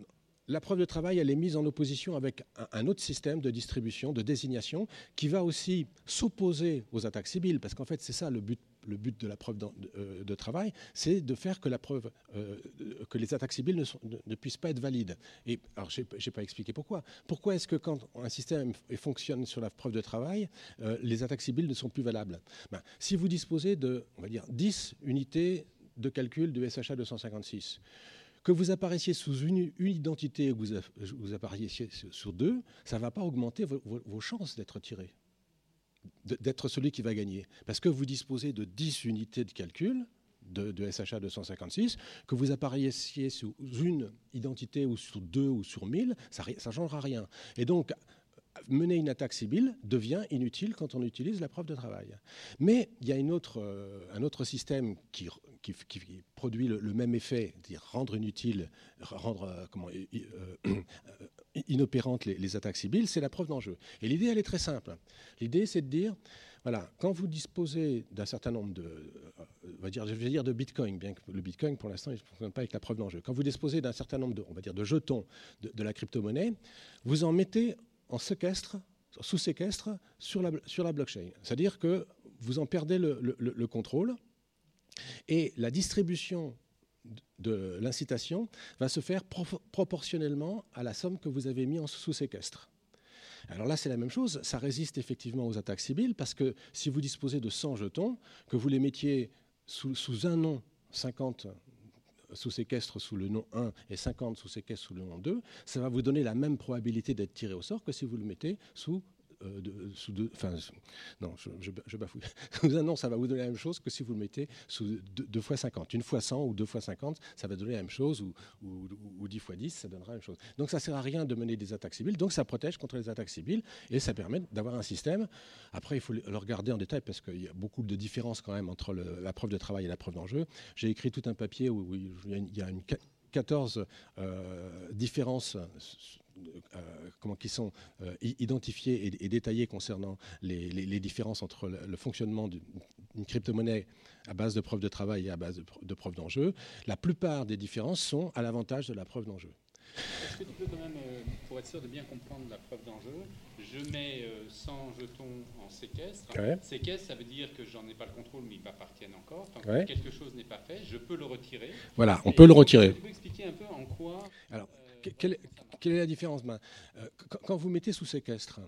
la preuve de travail, elle est mise en opposition avec un, autre système de distribution, de désignation, qui va aussi s'opposer aux attaques civiles, parce qu'en fait, c'est ça le but, de la preuve euh, de, travail, c'est de faire que euh, les attaques civiles ne, puissent pas être valides. Et alors, je n'ai pas expliqué pourquoi. Pourquoi est-ce que quand un système fonctionne sur la preuve de travail, euh, les attaques civiles ne sont plus valables? Ben, Si vous disposez de, on va dire, 10 unités de calcul du SHA 256, que vous apparaissiez sous une, identité ou que vous, apparaissiez sur deux, ça ne va pas augmenter vos, chances d'être tiré, d'être celui qui va gagner. Parce que vous disposez de 10 unités de calcul de, de SHA 256, que vous apparaissiez sous une identité ou sur deux ou sur mille, ça ne changera rien. Et donc, mener une attaque civile devient inutile quand on utilise la preuve de travail. Mais il y a euh, un autre système qui, produit le, même effet, dire rendre inutile, rendre euh, comment, euh, inopérantes les, les, attaques civiles, c'est la preuve d'enjeu. Et l'idée, elle est très simple. L'idée, c'est de dire, voilà, quand vous disposez d'un certain nombre de, on va dire, je vais dire de Bitcoin, bien que le Bitcoin, pour l'instant, il ne fonctionne pas avec la preuve d'enjeu. Quand vous disposez d'un certain nombre de, on va dire, de jetons de, de la crypto-monnaie, vous en mettez en séquestre, sous séquestre sur la, blockchain. C'est-à-dire que vous en perdez le, contrôle et la distribution de l'incitation va se faire proportionnellement à la somme que vous avez mis en sous séquestre. Alors là, c'est la même chose. Ça résiste effectivement aux attaques civiles parce que si vous disposez de 100 jetons, que vous les mettiez sous un nom, 50 sous séquestre sous le nom 1 et 50 sous séquestre sous le nom 2, ça va vous donner la même probabilité d'être tiré au sort que si vous le mettez sous euh, sous deux, enfin, non, je, je, bafouille. non, ça va vous donner la même chose que si vous le mettez sous 2 fois 50. Une fois 100 ou 2 fois 50, ça va donner la même chose, ou, ou, 10 fois 10, ça donnera la même chose. Donc ça ne sert à rien de mener des attaques civiles, donc ça protège contre les attaques civiles, et ça permet d'avoir un système. Après, il faut le regarder en détail, parce qu'il y a beaucoup de différences quand même entre la preuve de travail et la preuve d'enjeu. J'ai écrit tout un papier où, il y a une 14 euh, différences euh, qui sont euh, identifiées et, détaillées concernant les, différences entre le, fonctionnement d'une crypto-monnaie à base de preuves de travail et à base de, preuves d'enjeu. La plupart des différences sont à l'avantage de la preuve d'enjeu. Est-ce que tu peux quand même, pour être sûr de bien comprendre la preuve d'enjeu, je mets 100 jetons en séquestre. Séquestre, ça veut dire que j'en ai pas le contrôle, mais ils m'appartiennent encore. Tant que quelque chose n'est pas fait, je peux le retirer. Voilà, on peut le retirer. Tu peux expliquer un peu en quoi Alors, quelle, quelle, est la différence ben, euh, Quand vous mettez sous séquestre,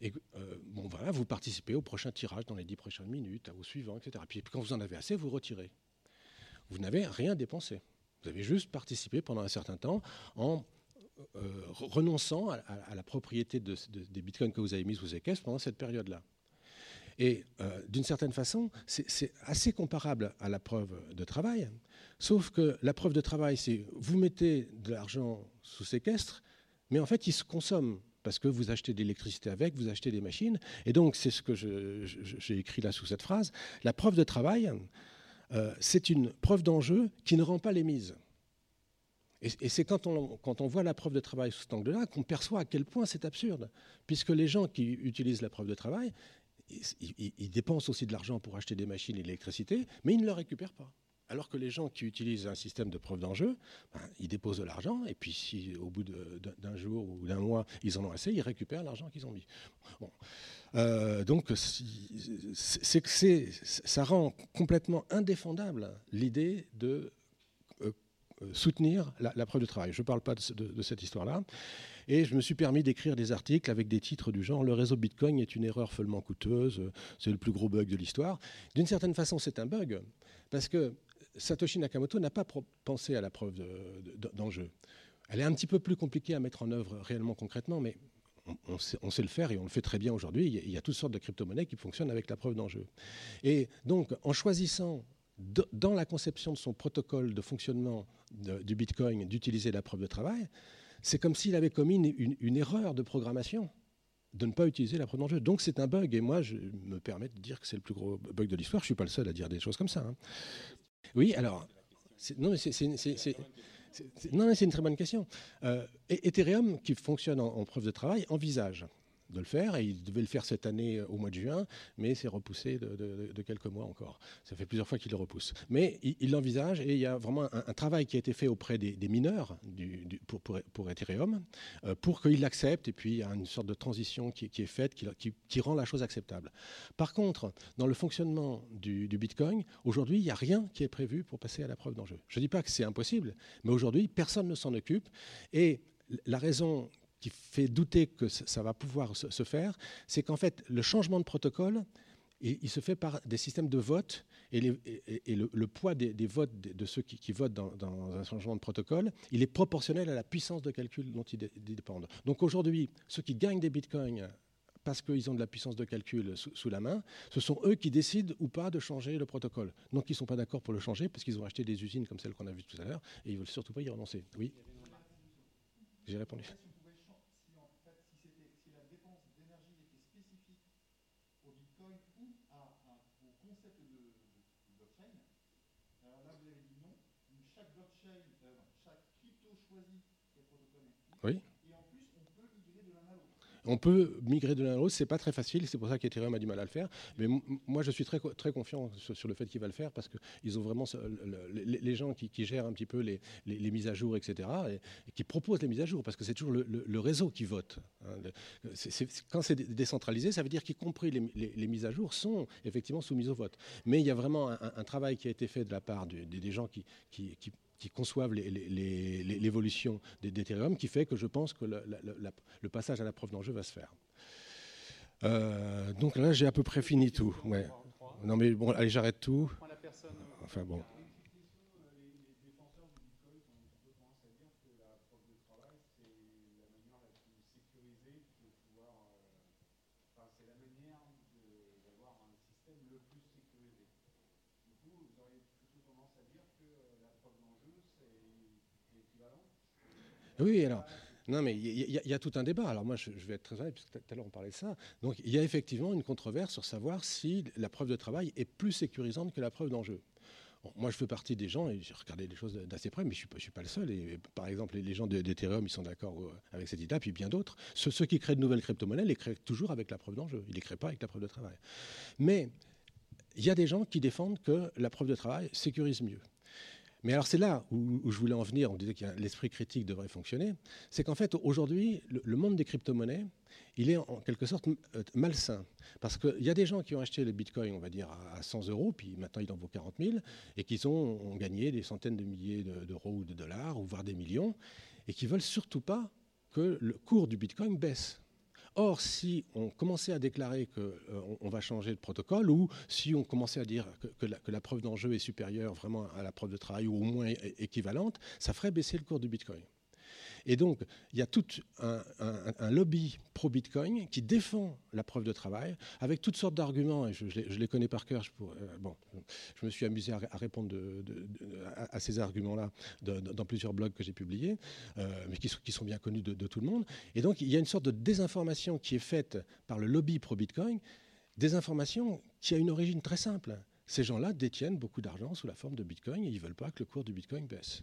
et euh, bon, voilà, vous participez au prochain tirage dans les dix prochaines minutes, au suivant, etc. Puis quand vous en avez assez, vous retirez. Vous n'avez rien dépensé. Vous avez juste participé pendant un certain temps en euh, renonçant à, la propriété des bitcoins que vous avez mis sous séquestre pendant cette période-là. Et d'une certaine façon, c'est assez comparable à la preuve de travail, Sauf que la preuve de travail, c'est vous mettez de l'argent sous séquestre, mais en fait, il se consomme parce que vous achetez de l'électricité avec, vous achetez des machines. Et donc, c'est ce que j'ai écrit là sous cette phrase. La preuve de travail, euh, c'est une preuve d'enjeu qui ne rend pas les mises. Et, c'est quand on, quand on voit la preuve de travail sous cet angle-là qu'on perçoit à quel point c'est absurde. Puisque les gens qui utilisent la preuve de travail, ils, dépensent aussi de l'argent pour acheter des machines et de l'électricité, mais ils ne le récupèrent pas. Alors que les gens qui utilisent un système de preuve d'enjeu, ben, ils déposent de l'argent et puis si au bout d'un jour ou d'un mois ils en ont assez, ils récupèrent l'argent qu'ils ont mis. Euh, donc c'est, ça rend complètement indéfendable l'idée de euh, soutenir la, preuve de travail. Je ne parle pas de, de cette histoire-là. Et je me suis permis d'écrire des articles avec des titres du genre Le réseau Bitcoin est une erreur follement coûteuse, c'est le plus gros bug de l'histoire. D'une certaine façon, c'est un bug, parce que Satoshi Nakamoto n'a pas pensé à la preuve d'enjeu. Elle est un petit peu plus compliquée à mettre en œuvre réellement concrètement, mais on, sait, le faire et on le fait très bien aujourd'hui. Il, y a toutes sortes de crypto-monnaies qui fonctionnent avec la preuve d'enjeu. Et donc, en choisissant dans la conception de son protocole de fonctionnement du Bitcoin d'utiliser la preuve de travail, c'est comme s'il avait commis une, erreur de programmation de ne pas utiliser la preuve d'enjeu. Donc c'est un bug, et moi je me permets de dire que c'est le plus gros bug de l'histoire. Je ne suis pas le seul à dire des choses comme ça. Hein. Oui, alors, non, mais c'est une très bonne question. Euh, Ethereum, qui fonctionne en, preuve de travail, envisage de le faire. Et il devait le faire cette année euh, au mois de juin, mais c'est repoussé de, quelques mois encore. Ça fait plusieurs fois qu'il le repousse. Mais il l'envisage et il y a vraiment un, travail qui a été fait auprès des, mineurs du, pour, pour, Ethereum euh, pour qu'ils l'acceptent. Et puis il y a une sorte de transition qui, est faite qui, qui, rend la chose acceptable. Par contre, dans le fonctionnement du, Bitcoin, aujourd'hui, il n'y a rien qui est prévu pour passer à la preuve d'enjeu. Je ne dis pas que c'est impossible, mais aujourd'hui, personne ne s'en occupe. Et la raison qui fait douter que ça va pouvoir se faire, c'est qu'en fait, le changement de protocole, il, se fait par des systèmes de vote et, le, poids des, votes de, ceux qui, votent dans, un changement de protocole, il est proportionnel à la puissance de calcul dont ils, dépendent. Donc aujourd'hui, ceux qui gagnent des bitcoins parce qu'ils ont de la puissance de calcul sous, la main, ce sont eux qui décident ou pas de changer le protocole. Donc ils ne sont pas d'accord pour le changer parce qu'ils ont acheté des usines comme celle qu'on a vues tout à l'heure et ils ne veulent surtout pas y renoncer. Oui? J'ai répondu. Oui. On peut migrer de l'un à l'autre, c'est pas très facile, c'est pour ça qu'Ethereum a du mal à le faire. Mais moi, je suis très, très confiant sur, le fait qu'il va le faire parce qu'ils ont vraiment les, gens qui, gèrent un petit peu les, mises à jour, etc., et, qui proposent les mises à jour parce que c'est toujours le, réseau qui vote. Hein. quand c'est décentralisé, ça veut dire qu'y compris les, mises à jour sont effectivement soumises au vote. Mais il y a vraiment un, travail qui a été fait de la part des, gens qui, qui qui conçoivent l'évolution d'Ethereum, qui fait que je pense que le, passage à la preuve d'enjeu va se faire. Euh, donc là, j'ai à peu près fini tout. Ouais. Non mais bon, allez, j'arrête tout. Enfin bon. Oui, alors. Non, mais il y, a tout un débat. Alors moi, je, vais être très honnête, puisque tout à l'heure on parlait de ça. Donc il y a effectivement une controverse sur savoir si la preuve de travail est plus sécurisante que la preuve d'enjeu. moi, je fais partie des gens, et j'ai regardé les choses d'assez près, mais je ne suis, pas le seul. Et, par exemple, les, gens d'Ethereum, ils sont d'accord euh, avec cette idée-là, puis bien d'autres. Ceux, ceux, qui créent de nouvelles crypto-monnaies les créent toujours avec la preuve d'enjeu. Ils ne les créent pas avec la preuve de travail. Mais il y a des gens qui défendent que la preuve de travail sécurise mieux. Mais alors c'est là où, je voulais en venir, on disait que l'esprit critique devrait fonctionner, c'est qu'en fait aujourd'hui, le, monde des crypto-monnaies, il est en quelque sorte euh, malsain. Parce qu'il y a des gens qui ont acheté le Bitcoin, on va dire, à 100 euros, puis maintenant il en vaut 40 000, et qui ont, gagné des centaines de milliers d'euros ou de dollars, ou voire des millions, et qui veulent surtout pas que le cours du Bitcoin baisse. Or, si on commençait à déclarer qu'on euh, va changer de protocole, ou si on commençait à dire que, la, preuve d'enjeu est supérieure vraiment à la preuve de travail, ou au moins équivalente, ça ferait baisser le cours du Bitcoin. Et donc, il y a tout un, lobby pro-Bitcoin qui défend la preuve de travail avec toutes sortes d'arguments, et je, les connais par cœur. Je, euh, bon, je me suis amusé à, répondre à, ces arguments-là dans plusieurs blogs que j'ai publiés, euh, mais qui qui sont, bien connus de, tout le monde. Et donc, il y a une sorte de désinformation qui est faite par le lobby pro-Bitcoin, désinformation qui a une origine très simple ces gens-là détiennent beaucoup d'argent sous la forme de Bitcoin et ils ne veulent pas que le cours du Bitcoin baisse.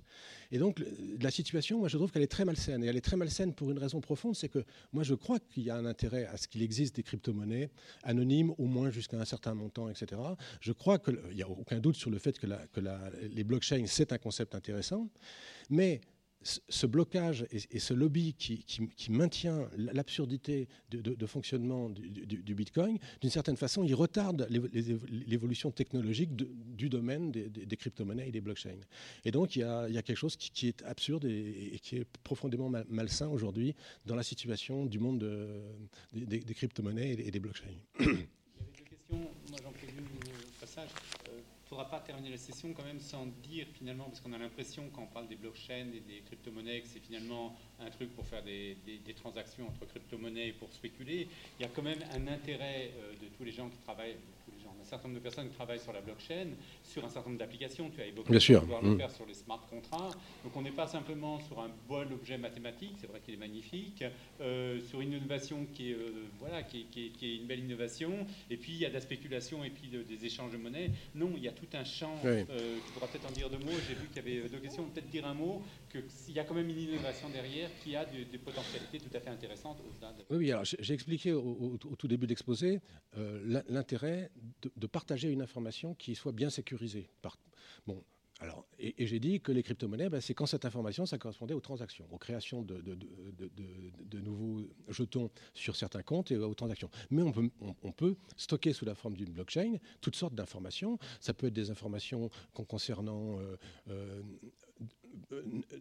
Et donc la situation, moi je trouve qu'elle est très malsaine. Et elle est très malsaine pour une raison profonde, c'est que moi je crois qu'il y a un intérêt à ce qu'il existe des crypto-monnaies anonymes, au moins jusqu'à un certain montant, etc. Je crois qu'il n'y a aucun doute sur le fait que, les blockchains, c'est un concept intéressant. Mais ce blocage et, ce lobby qui, maintient l'absurdité de, fonctionnement du, Bitcoin, d'une certaine façon, il retarde l'évolution technologique du domaine des, crypto-monnaies et des blockchains. Et donc, il y a, quelque chose qui, est absurde et, qui est profondément malsain aujourd'hui dans la situation du monde des, crypto-monnaies et des blockchains. Il y avait deux questions. Moi, j'en prie une, passage. Ne faudra pas terminer la session quand même sans dire finalement, parce qu'on a l'impression quand on parle des blockchains et des crypto-monnaies que c'est finalement un truc pour faire des, transactions entre crypto-monnaies et pour spéculer. Il y a quand même un intérêt de tous les gens qui travaillent, certain nombre de personnes qui travaillent sur la blockchain, sur un certain nombre d'applications. Tu as évoqué Bien sûr. pouvoir le mm. faire sur les smart contracts. Donc on n'est pas simplement sur un bon objet mathématique, c'est vrai qu'il est magnifique, euh, sur une innovation qui est, euh, voilà, qui est, une belle innovation, et puis il y a de la spéculation et puis des échanges de monnaie. Non, il y a tout un champ. Euh, tu pourras peut-être en dire deux mots. J'ai vu qu'il y avait deux questions. Peut-être dire un mot qu'il y a quand même une innovation derrière qui a des, potentialités tout à fait intéressantes au-delà Oui, alors j'ai expliqué au, tout début de l'exposé l'intérêt de, de, partager une information qui soit bien sécurisée. Par, bon, alors, et, j'ai dit que les crypto-monnaies, ben, c'est quand cette information, ça correspondait aux transactions, aux créations de, de, nouveaux jetons sur certains comptes et aux transactions. Mais on peut, on, peut stocker sous la forme d'une blockchain toutes sortes d'informations. Ça peut être des informations concernant euh, euh,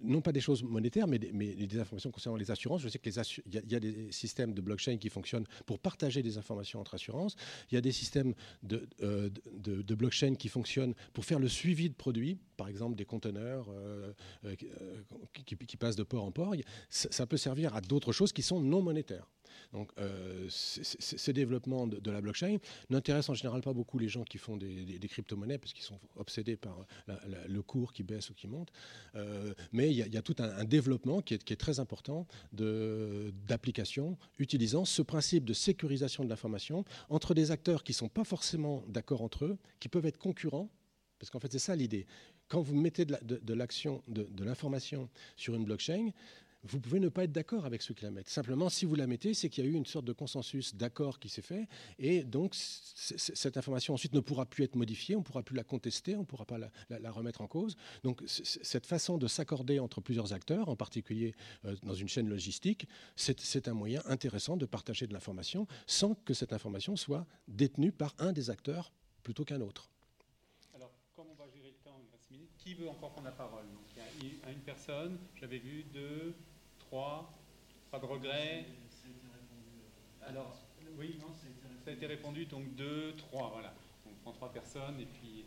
non pas des choses monétaires, mais des, informations concernant les assurances. Je sais qu'il y, a des systèmes de blockchain qui fonctionnent pour partager des informations entre assurances. Il y a des systèmes de, euh, blockchain qui fonctionnent pour faire le suivi de produits, par exemple des conteneurs euh, qui, passent de port en port. ça peut servir à d'autres choses qui sont non monétaires. Donc, euh, ce développement de, la blockchain n'intéresse en général pas beaucoup les gens qui font des, crypto-monnaies parce qu'ils sont obsédés par le cours qui baisse ou qui monte. Euh, mais il y, a tout un, développement qui est, très important d'applications utilisant ce principe de sécurisation de l'information entre des acteurs qui ne sont pas forcément d'accord entre eux, qui peuvent être concurrents. Parce qu'en fait, c'est ça l'idée. Quand vous mettez de l'action, de l'information sur une blockchain, vous pouvez ne pas être d'accord avec ceux qui la mettent. Simplement, si vous la mettez, c'est qu'il y a eu une sorte de consensus d'accord qui s'est fait, et donc cette information ensuite ne pourra plus être modifiée, on ne pourra plus la contester, on ne pourra pas la, remettre en cause. Donc cette façon de s'accorder entre plusieurs acteurs, en particulier euh, dans une chaîne logistique, c'est un moyen intéressant de partager de l'information sans que cette information soit détenue par un des acteurs plutôt qu'un autre. Alors, comme on va gérer le temps, qui veut encore prendre la parole? A une personne, j'avais vu deux, 3, pas de regret. Alors, oui, non, ça a été répondu, donc 2, 3, voilà. On prend trois personnes et puis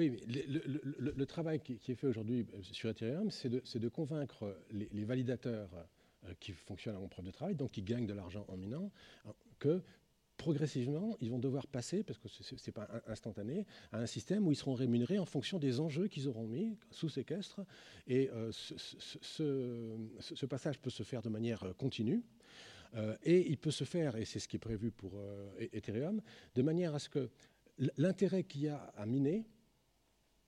Oui, le, travail qui, est fait aujourd'hui euh, sur Ethereum, c'est de, convaincre les, validateurs euh, qui fonctionnent en preuve de travail, donc qui gagnent de l'argent en minant, euh, que progressivement, ils vont devoir passer, parce que ce n'est pas instantané, à un système où ils seront rémunérés en fonction des enjeux qu'ils auront mis sous séquestre. Et ce, passage peut se faire de manière continue. et il peut se faire, et c'est ce qui est prévu pour Ethereum, de manière à ce que l'intérêt qu'il y a à miner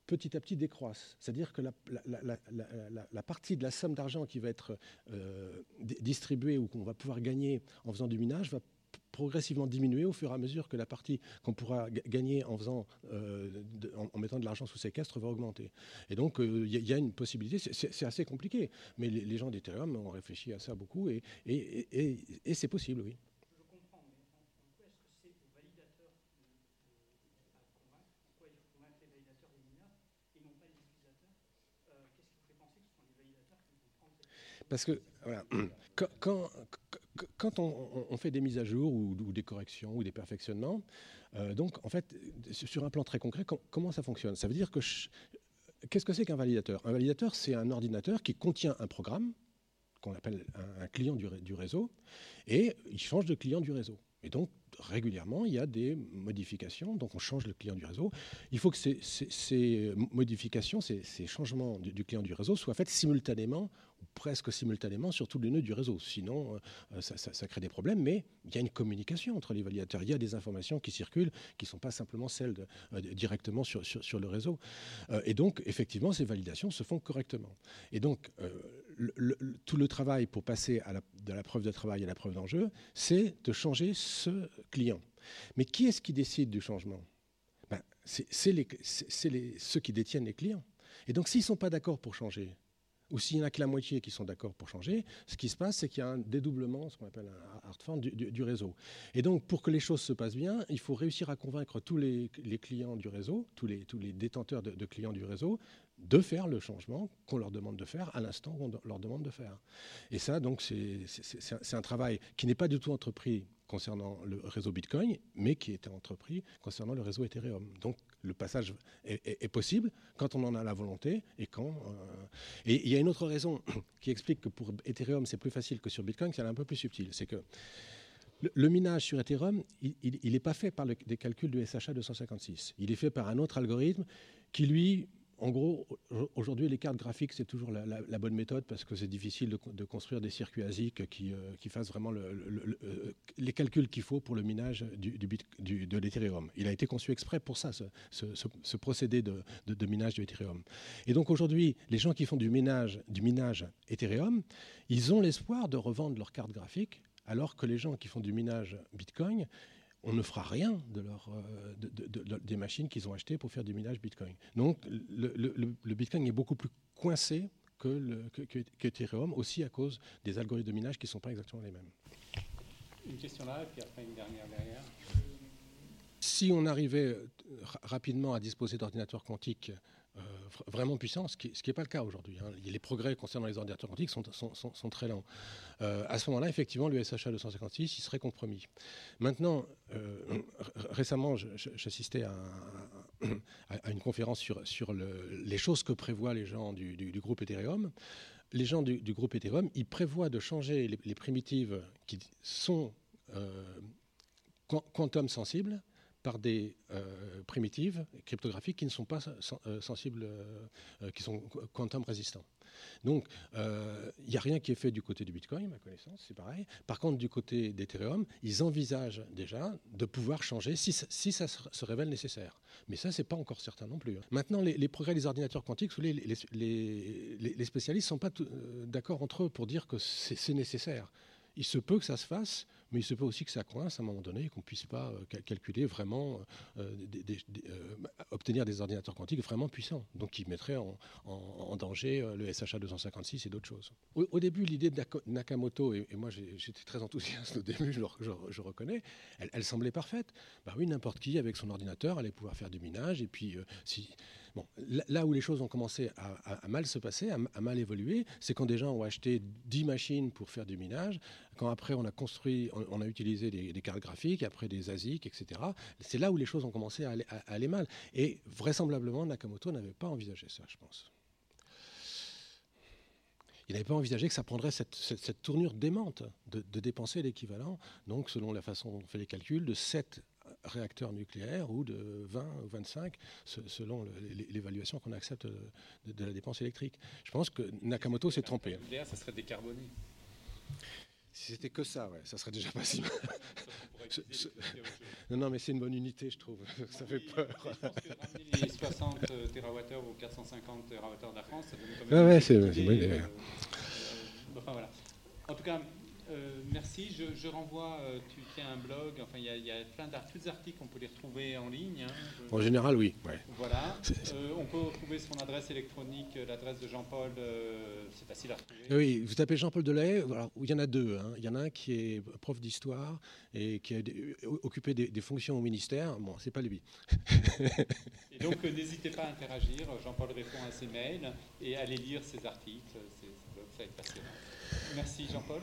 petit à petit décroissent. C'est-à-dire que la, partie de la somme d'argent qui va être euh, distribuée ou qu'on va pouvoir gagner en faisant du minage va progressivement diminuer au fur et à mesure que la partie qu'on pourra gagner en, faisant, euh, en, mettant de l'argent sous séquestre va augmenter. Et donc, il euh, y, a une possibilité, c'est assez compliqué, mais les, gens d'Ethereum ont réfléchi à ça beaucoup et c'est possible, oui. Parce que quand, on, fait des mises à jour ou, des corrections ou des perfectionnements, euh, donc en fait, sur un plan très concret, comment ça fonctionne? Ça veut dire que qu'est-ce que c'est qu'un validateur? Un validateur, c'est un ordinateur qui contient un programme qu'on appelle un, client du, du, réseau, et il change de client du réseau. Et donc, régulièrement, il y a des modifications, donc on change le client du réseau. Il faut que ces, modifications, ces, changements du, client du réseau soient faits simultanément presque simultanément sur tous les nœuds du réseau. Sinon, euh, ça, crée des problèmes, mais il y a une communication entre les validateurs. Il y a des informations qui circulent, qui ne sont pas simplement celles euh, directement sur, le réseau. Euh, et donc, effectivement, ces validations se font correctement. Et donc, tout le travail pour passer de la preuve de travail à la preuve d'enjeu, c'est de changer ce client. Mais qui est-ce qui décide du changement? Ben, C'est ceux qui détiennent les clients. Et donc s'ils ne sont pas d'accord pour changer, ou s'il n'y en a que la moitié qui sont d'accord pour changer, ce qui se passe, c'est qu'il y a un dédoublement, ce qu'on appelle un hard form, du, réseau. Et donc, pour que les choses se passent bien, il faut réussir à convaincre tous les, clients du réseau, tous les, détenteurs de, clients du réseau, de faire le changement qu'on leur demande de faire à l'instant qu'on leur demande de faire. Et ça, donc, c'est un travail qui n'est pas du tout entrepris concernant le réseau Bitcoin, mais qui était entrepris concernant le réseau Ethereum. Donc le passage est, possible quand on en a la volonté et quand. Euh, et il y a une autre raison qui explique que pour Ethereum c'est plus facile que sur Bitcoin, c'est un peu plus subtil, c'est que le, minage sur Ethereum, il n'est pas fait par des calculs de SHA 256. Il est fait par un autre algorithme qui, lui, en gros, aujourd'hui, les cartes graphiques, c'est toujours la, bonne méthode parce que c'est difficile de, construire des circuits ASIC qui, euh, fassent vraiment euh, les calculs qu'il faut pour le minage du, de l'Ethereum. Il a été conçu exprès pour ça, ce, procédé de, minage de Ethereum. Et donc aujourd'hui, les gens qui font du minage, du minage Ethereum, ils ont l'espoir de revendre leurs cartes graphiques alors que les gens qui font du minage Bitcoin, on ne fera rien de leur, euh, des machines qu'ils ont achetées pour faire du minage Bitcoin. Donc le, Bitcoin est beaucoup plus coincé que, le, que, Ethereum, aussi à cause des algorithmes de minage qui ne sont pas exactement les mêmes. Une question là, et puis après une dernière derrière. Si on arrivait rapidement à disposer d'ordinateurs quantiques euh, vraiment puissant, ce qui n'est pas le cas aujourd'hui. Hein. Les progrès concernant les ordinateurs quantiques sont, très lents. Euh, à ce moment-là, effectivement, le SHA 256 il serait compromis. Maintenant, euh, récemment, j'assistais à, une conférence sur, sur le, les choses que prévoient les gens du, groupe Ethereum. Les gens du, groupe Ethereum, ils prévoient de changer les, les primitives qui sont quantum sensibles par des euh, primitives cryptographiques qui ne sont pas euh, sensibles, euh, qui sont quantum résistants. Donc, il n'y a rien qui est fait du côté du Bitcoin, à ma connaissance, c'est pareil. Par contre, du côté d'Ethereum, ils envisagent déjà de pouvoir changer si, ça se révèle nécessaire. Mais ça, c'est pas encore certain non plus. Hein. Maintenant, les, progrès des ordinateurs quantiques, les, les spécialistes ne sont pas d'accord entre eux pour dire que c'est nécessaire. Il se peut que ça se fasse, mais il se peut aussi que ça coince à un moment donné et qu'on ne puisse pas euh, calculer vraiment, euh, euh, obtenir des ordinateurs quantiques vraiment puissants, donc qui mettraient en, danger le SHA 256 et d'autres choses. Au, début, l'idée de Nakamoto, et, moi j'étais très enthousiaste au début, je, reconnais, elle, semblait parfaite. Bah oui, n'importe qui avec son ordinateur allait pouvoir faire du minage, et puis Bon, là où les choses ont commencé à, mal se passer, à, mal évoluer, c'est quand des gens ont acheté 10 machines pour faire du minage, quand après on a construit, on, a utilisé des, cartes graphiques, après des ASIC, etc. C'est là où les choses ont commencé à aller, mal. Et vraisemblablement, Nakamoto n'avait pas envisagé ça, je pense. Il n'avait pas envisagé que ça prendrait cette, tournure démente de, dépenser l'équivalent, donc selon la façon dont on fait les calculs, de 7 réacteurs nucléaires ou de 20 ou 25 selon l'évaluation qu'on accepte de, la dépense électrique. Je pense que Nakamoto s'est trompé. Nucléaire, ça serait décarboné. Si c'était que ça, ouais, ça serait déjà pas si mal. non, non, mais c'est une bonne unité, je trouve. ça fait peur. Je pense que les 60 TWh ou 450 TWh de la France, ça donne quand même. Ouais, ouais, c'est une bonne idée. Euh, euh, enfin voilà. En tout cas, euh, merci. Je, renvoie, euh, tu tiens un blog, enfin il y, a plein d'articles, on peut les retrouver en ligne. Hein. En général, oui. Voilà. Euh, on peut retrouver son adresse électronique, l'adresse de Jean-Paul, c'est facile à retrouver. Oui, vous tapez Jean-Paul Delay, il y en a deux. Hein. Il y en a un qui est prof d'histoire et qui a occupé des, fonctions au ministère. Bon, c'est pas lui. et donc n'hésitez pas à interagir. Jean-Paul répond à ses mails et allez lire ses articles. ça va être passionnant. Merci Jean-Paul.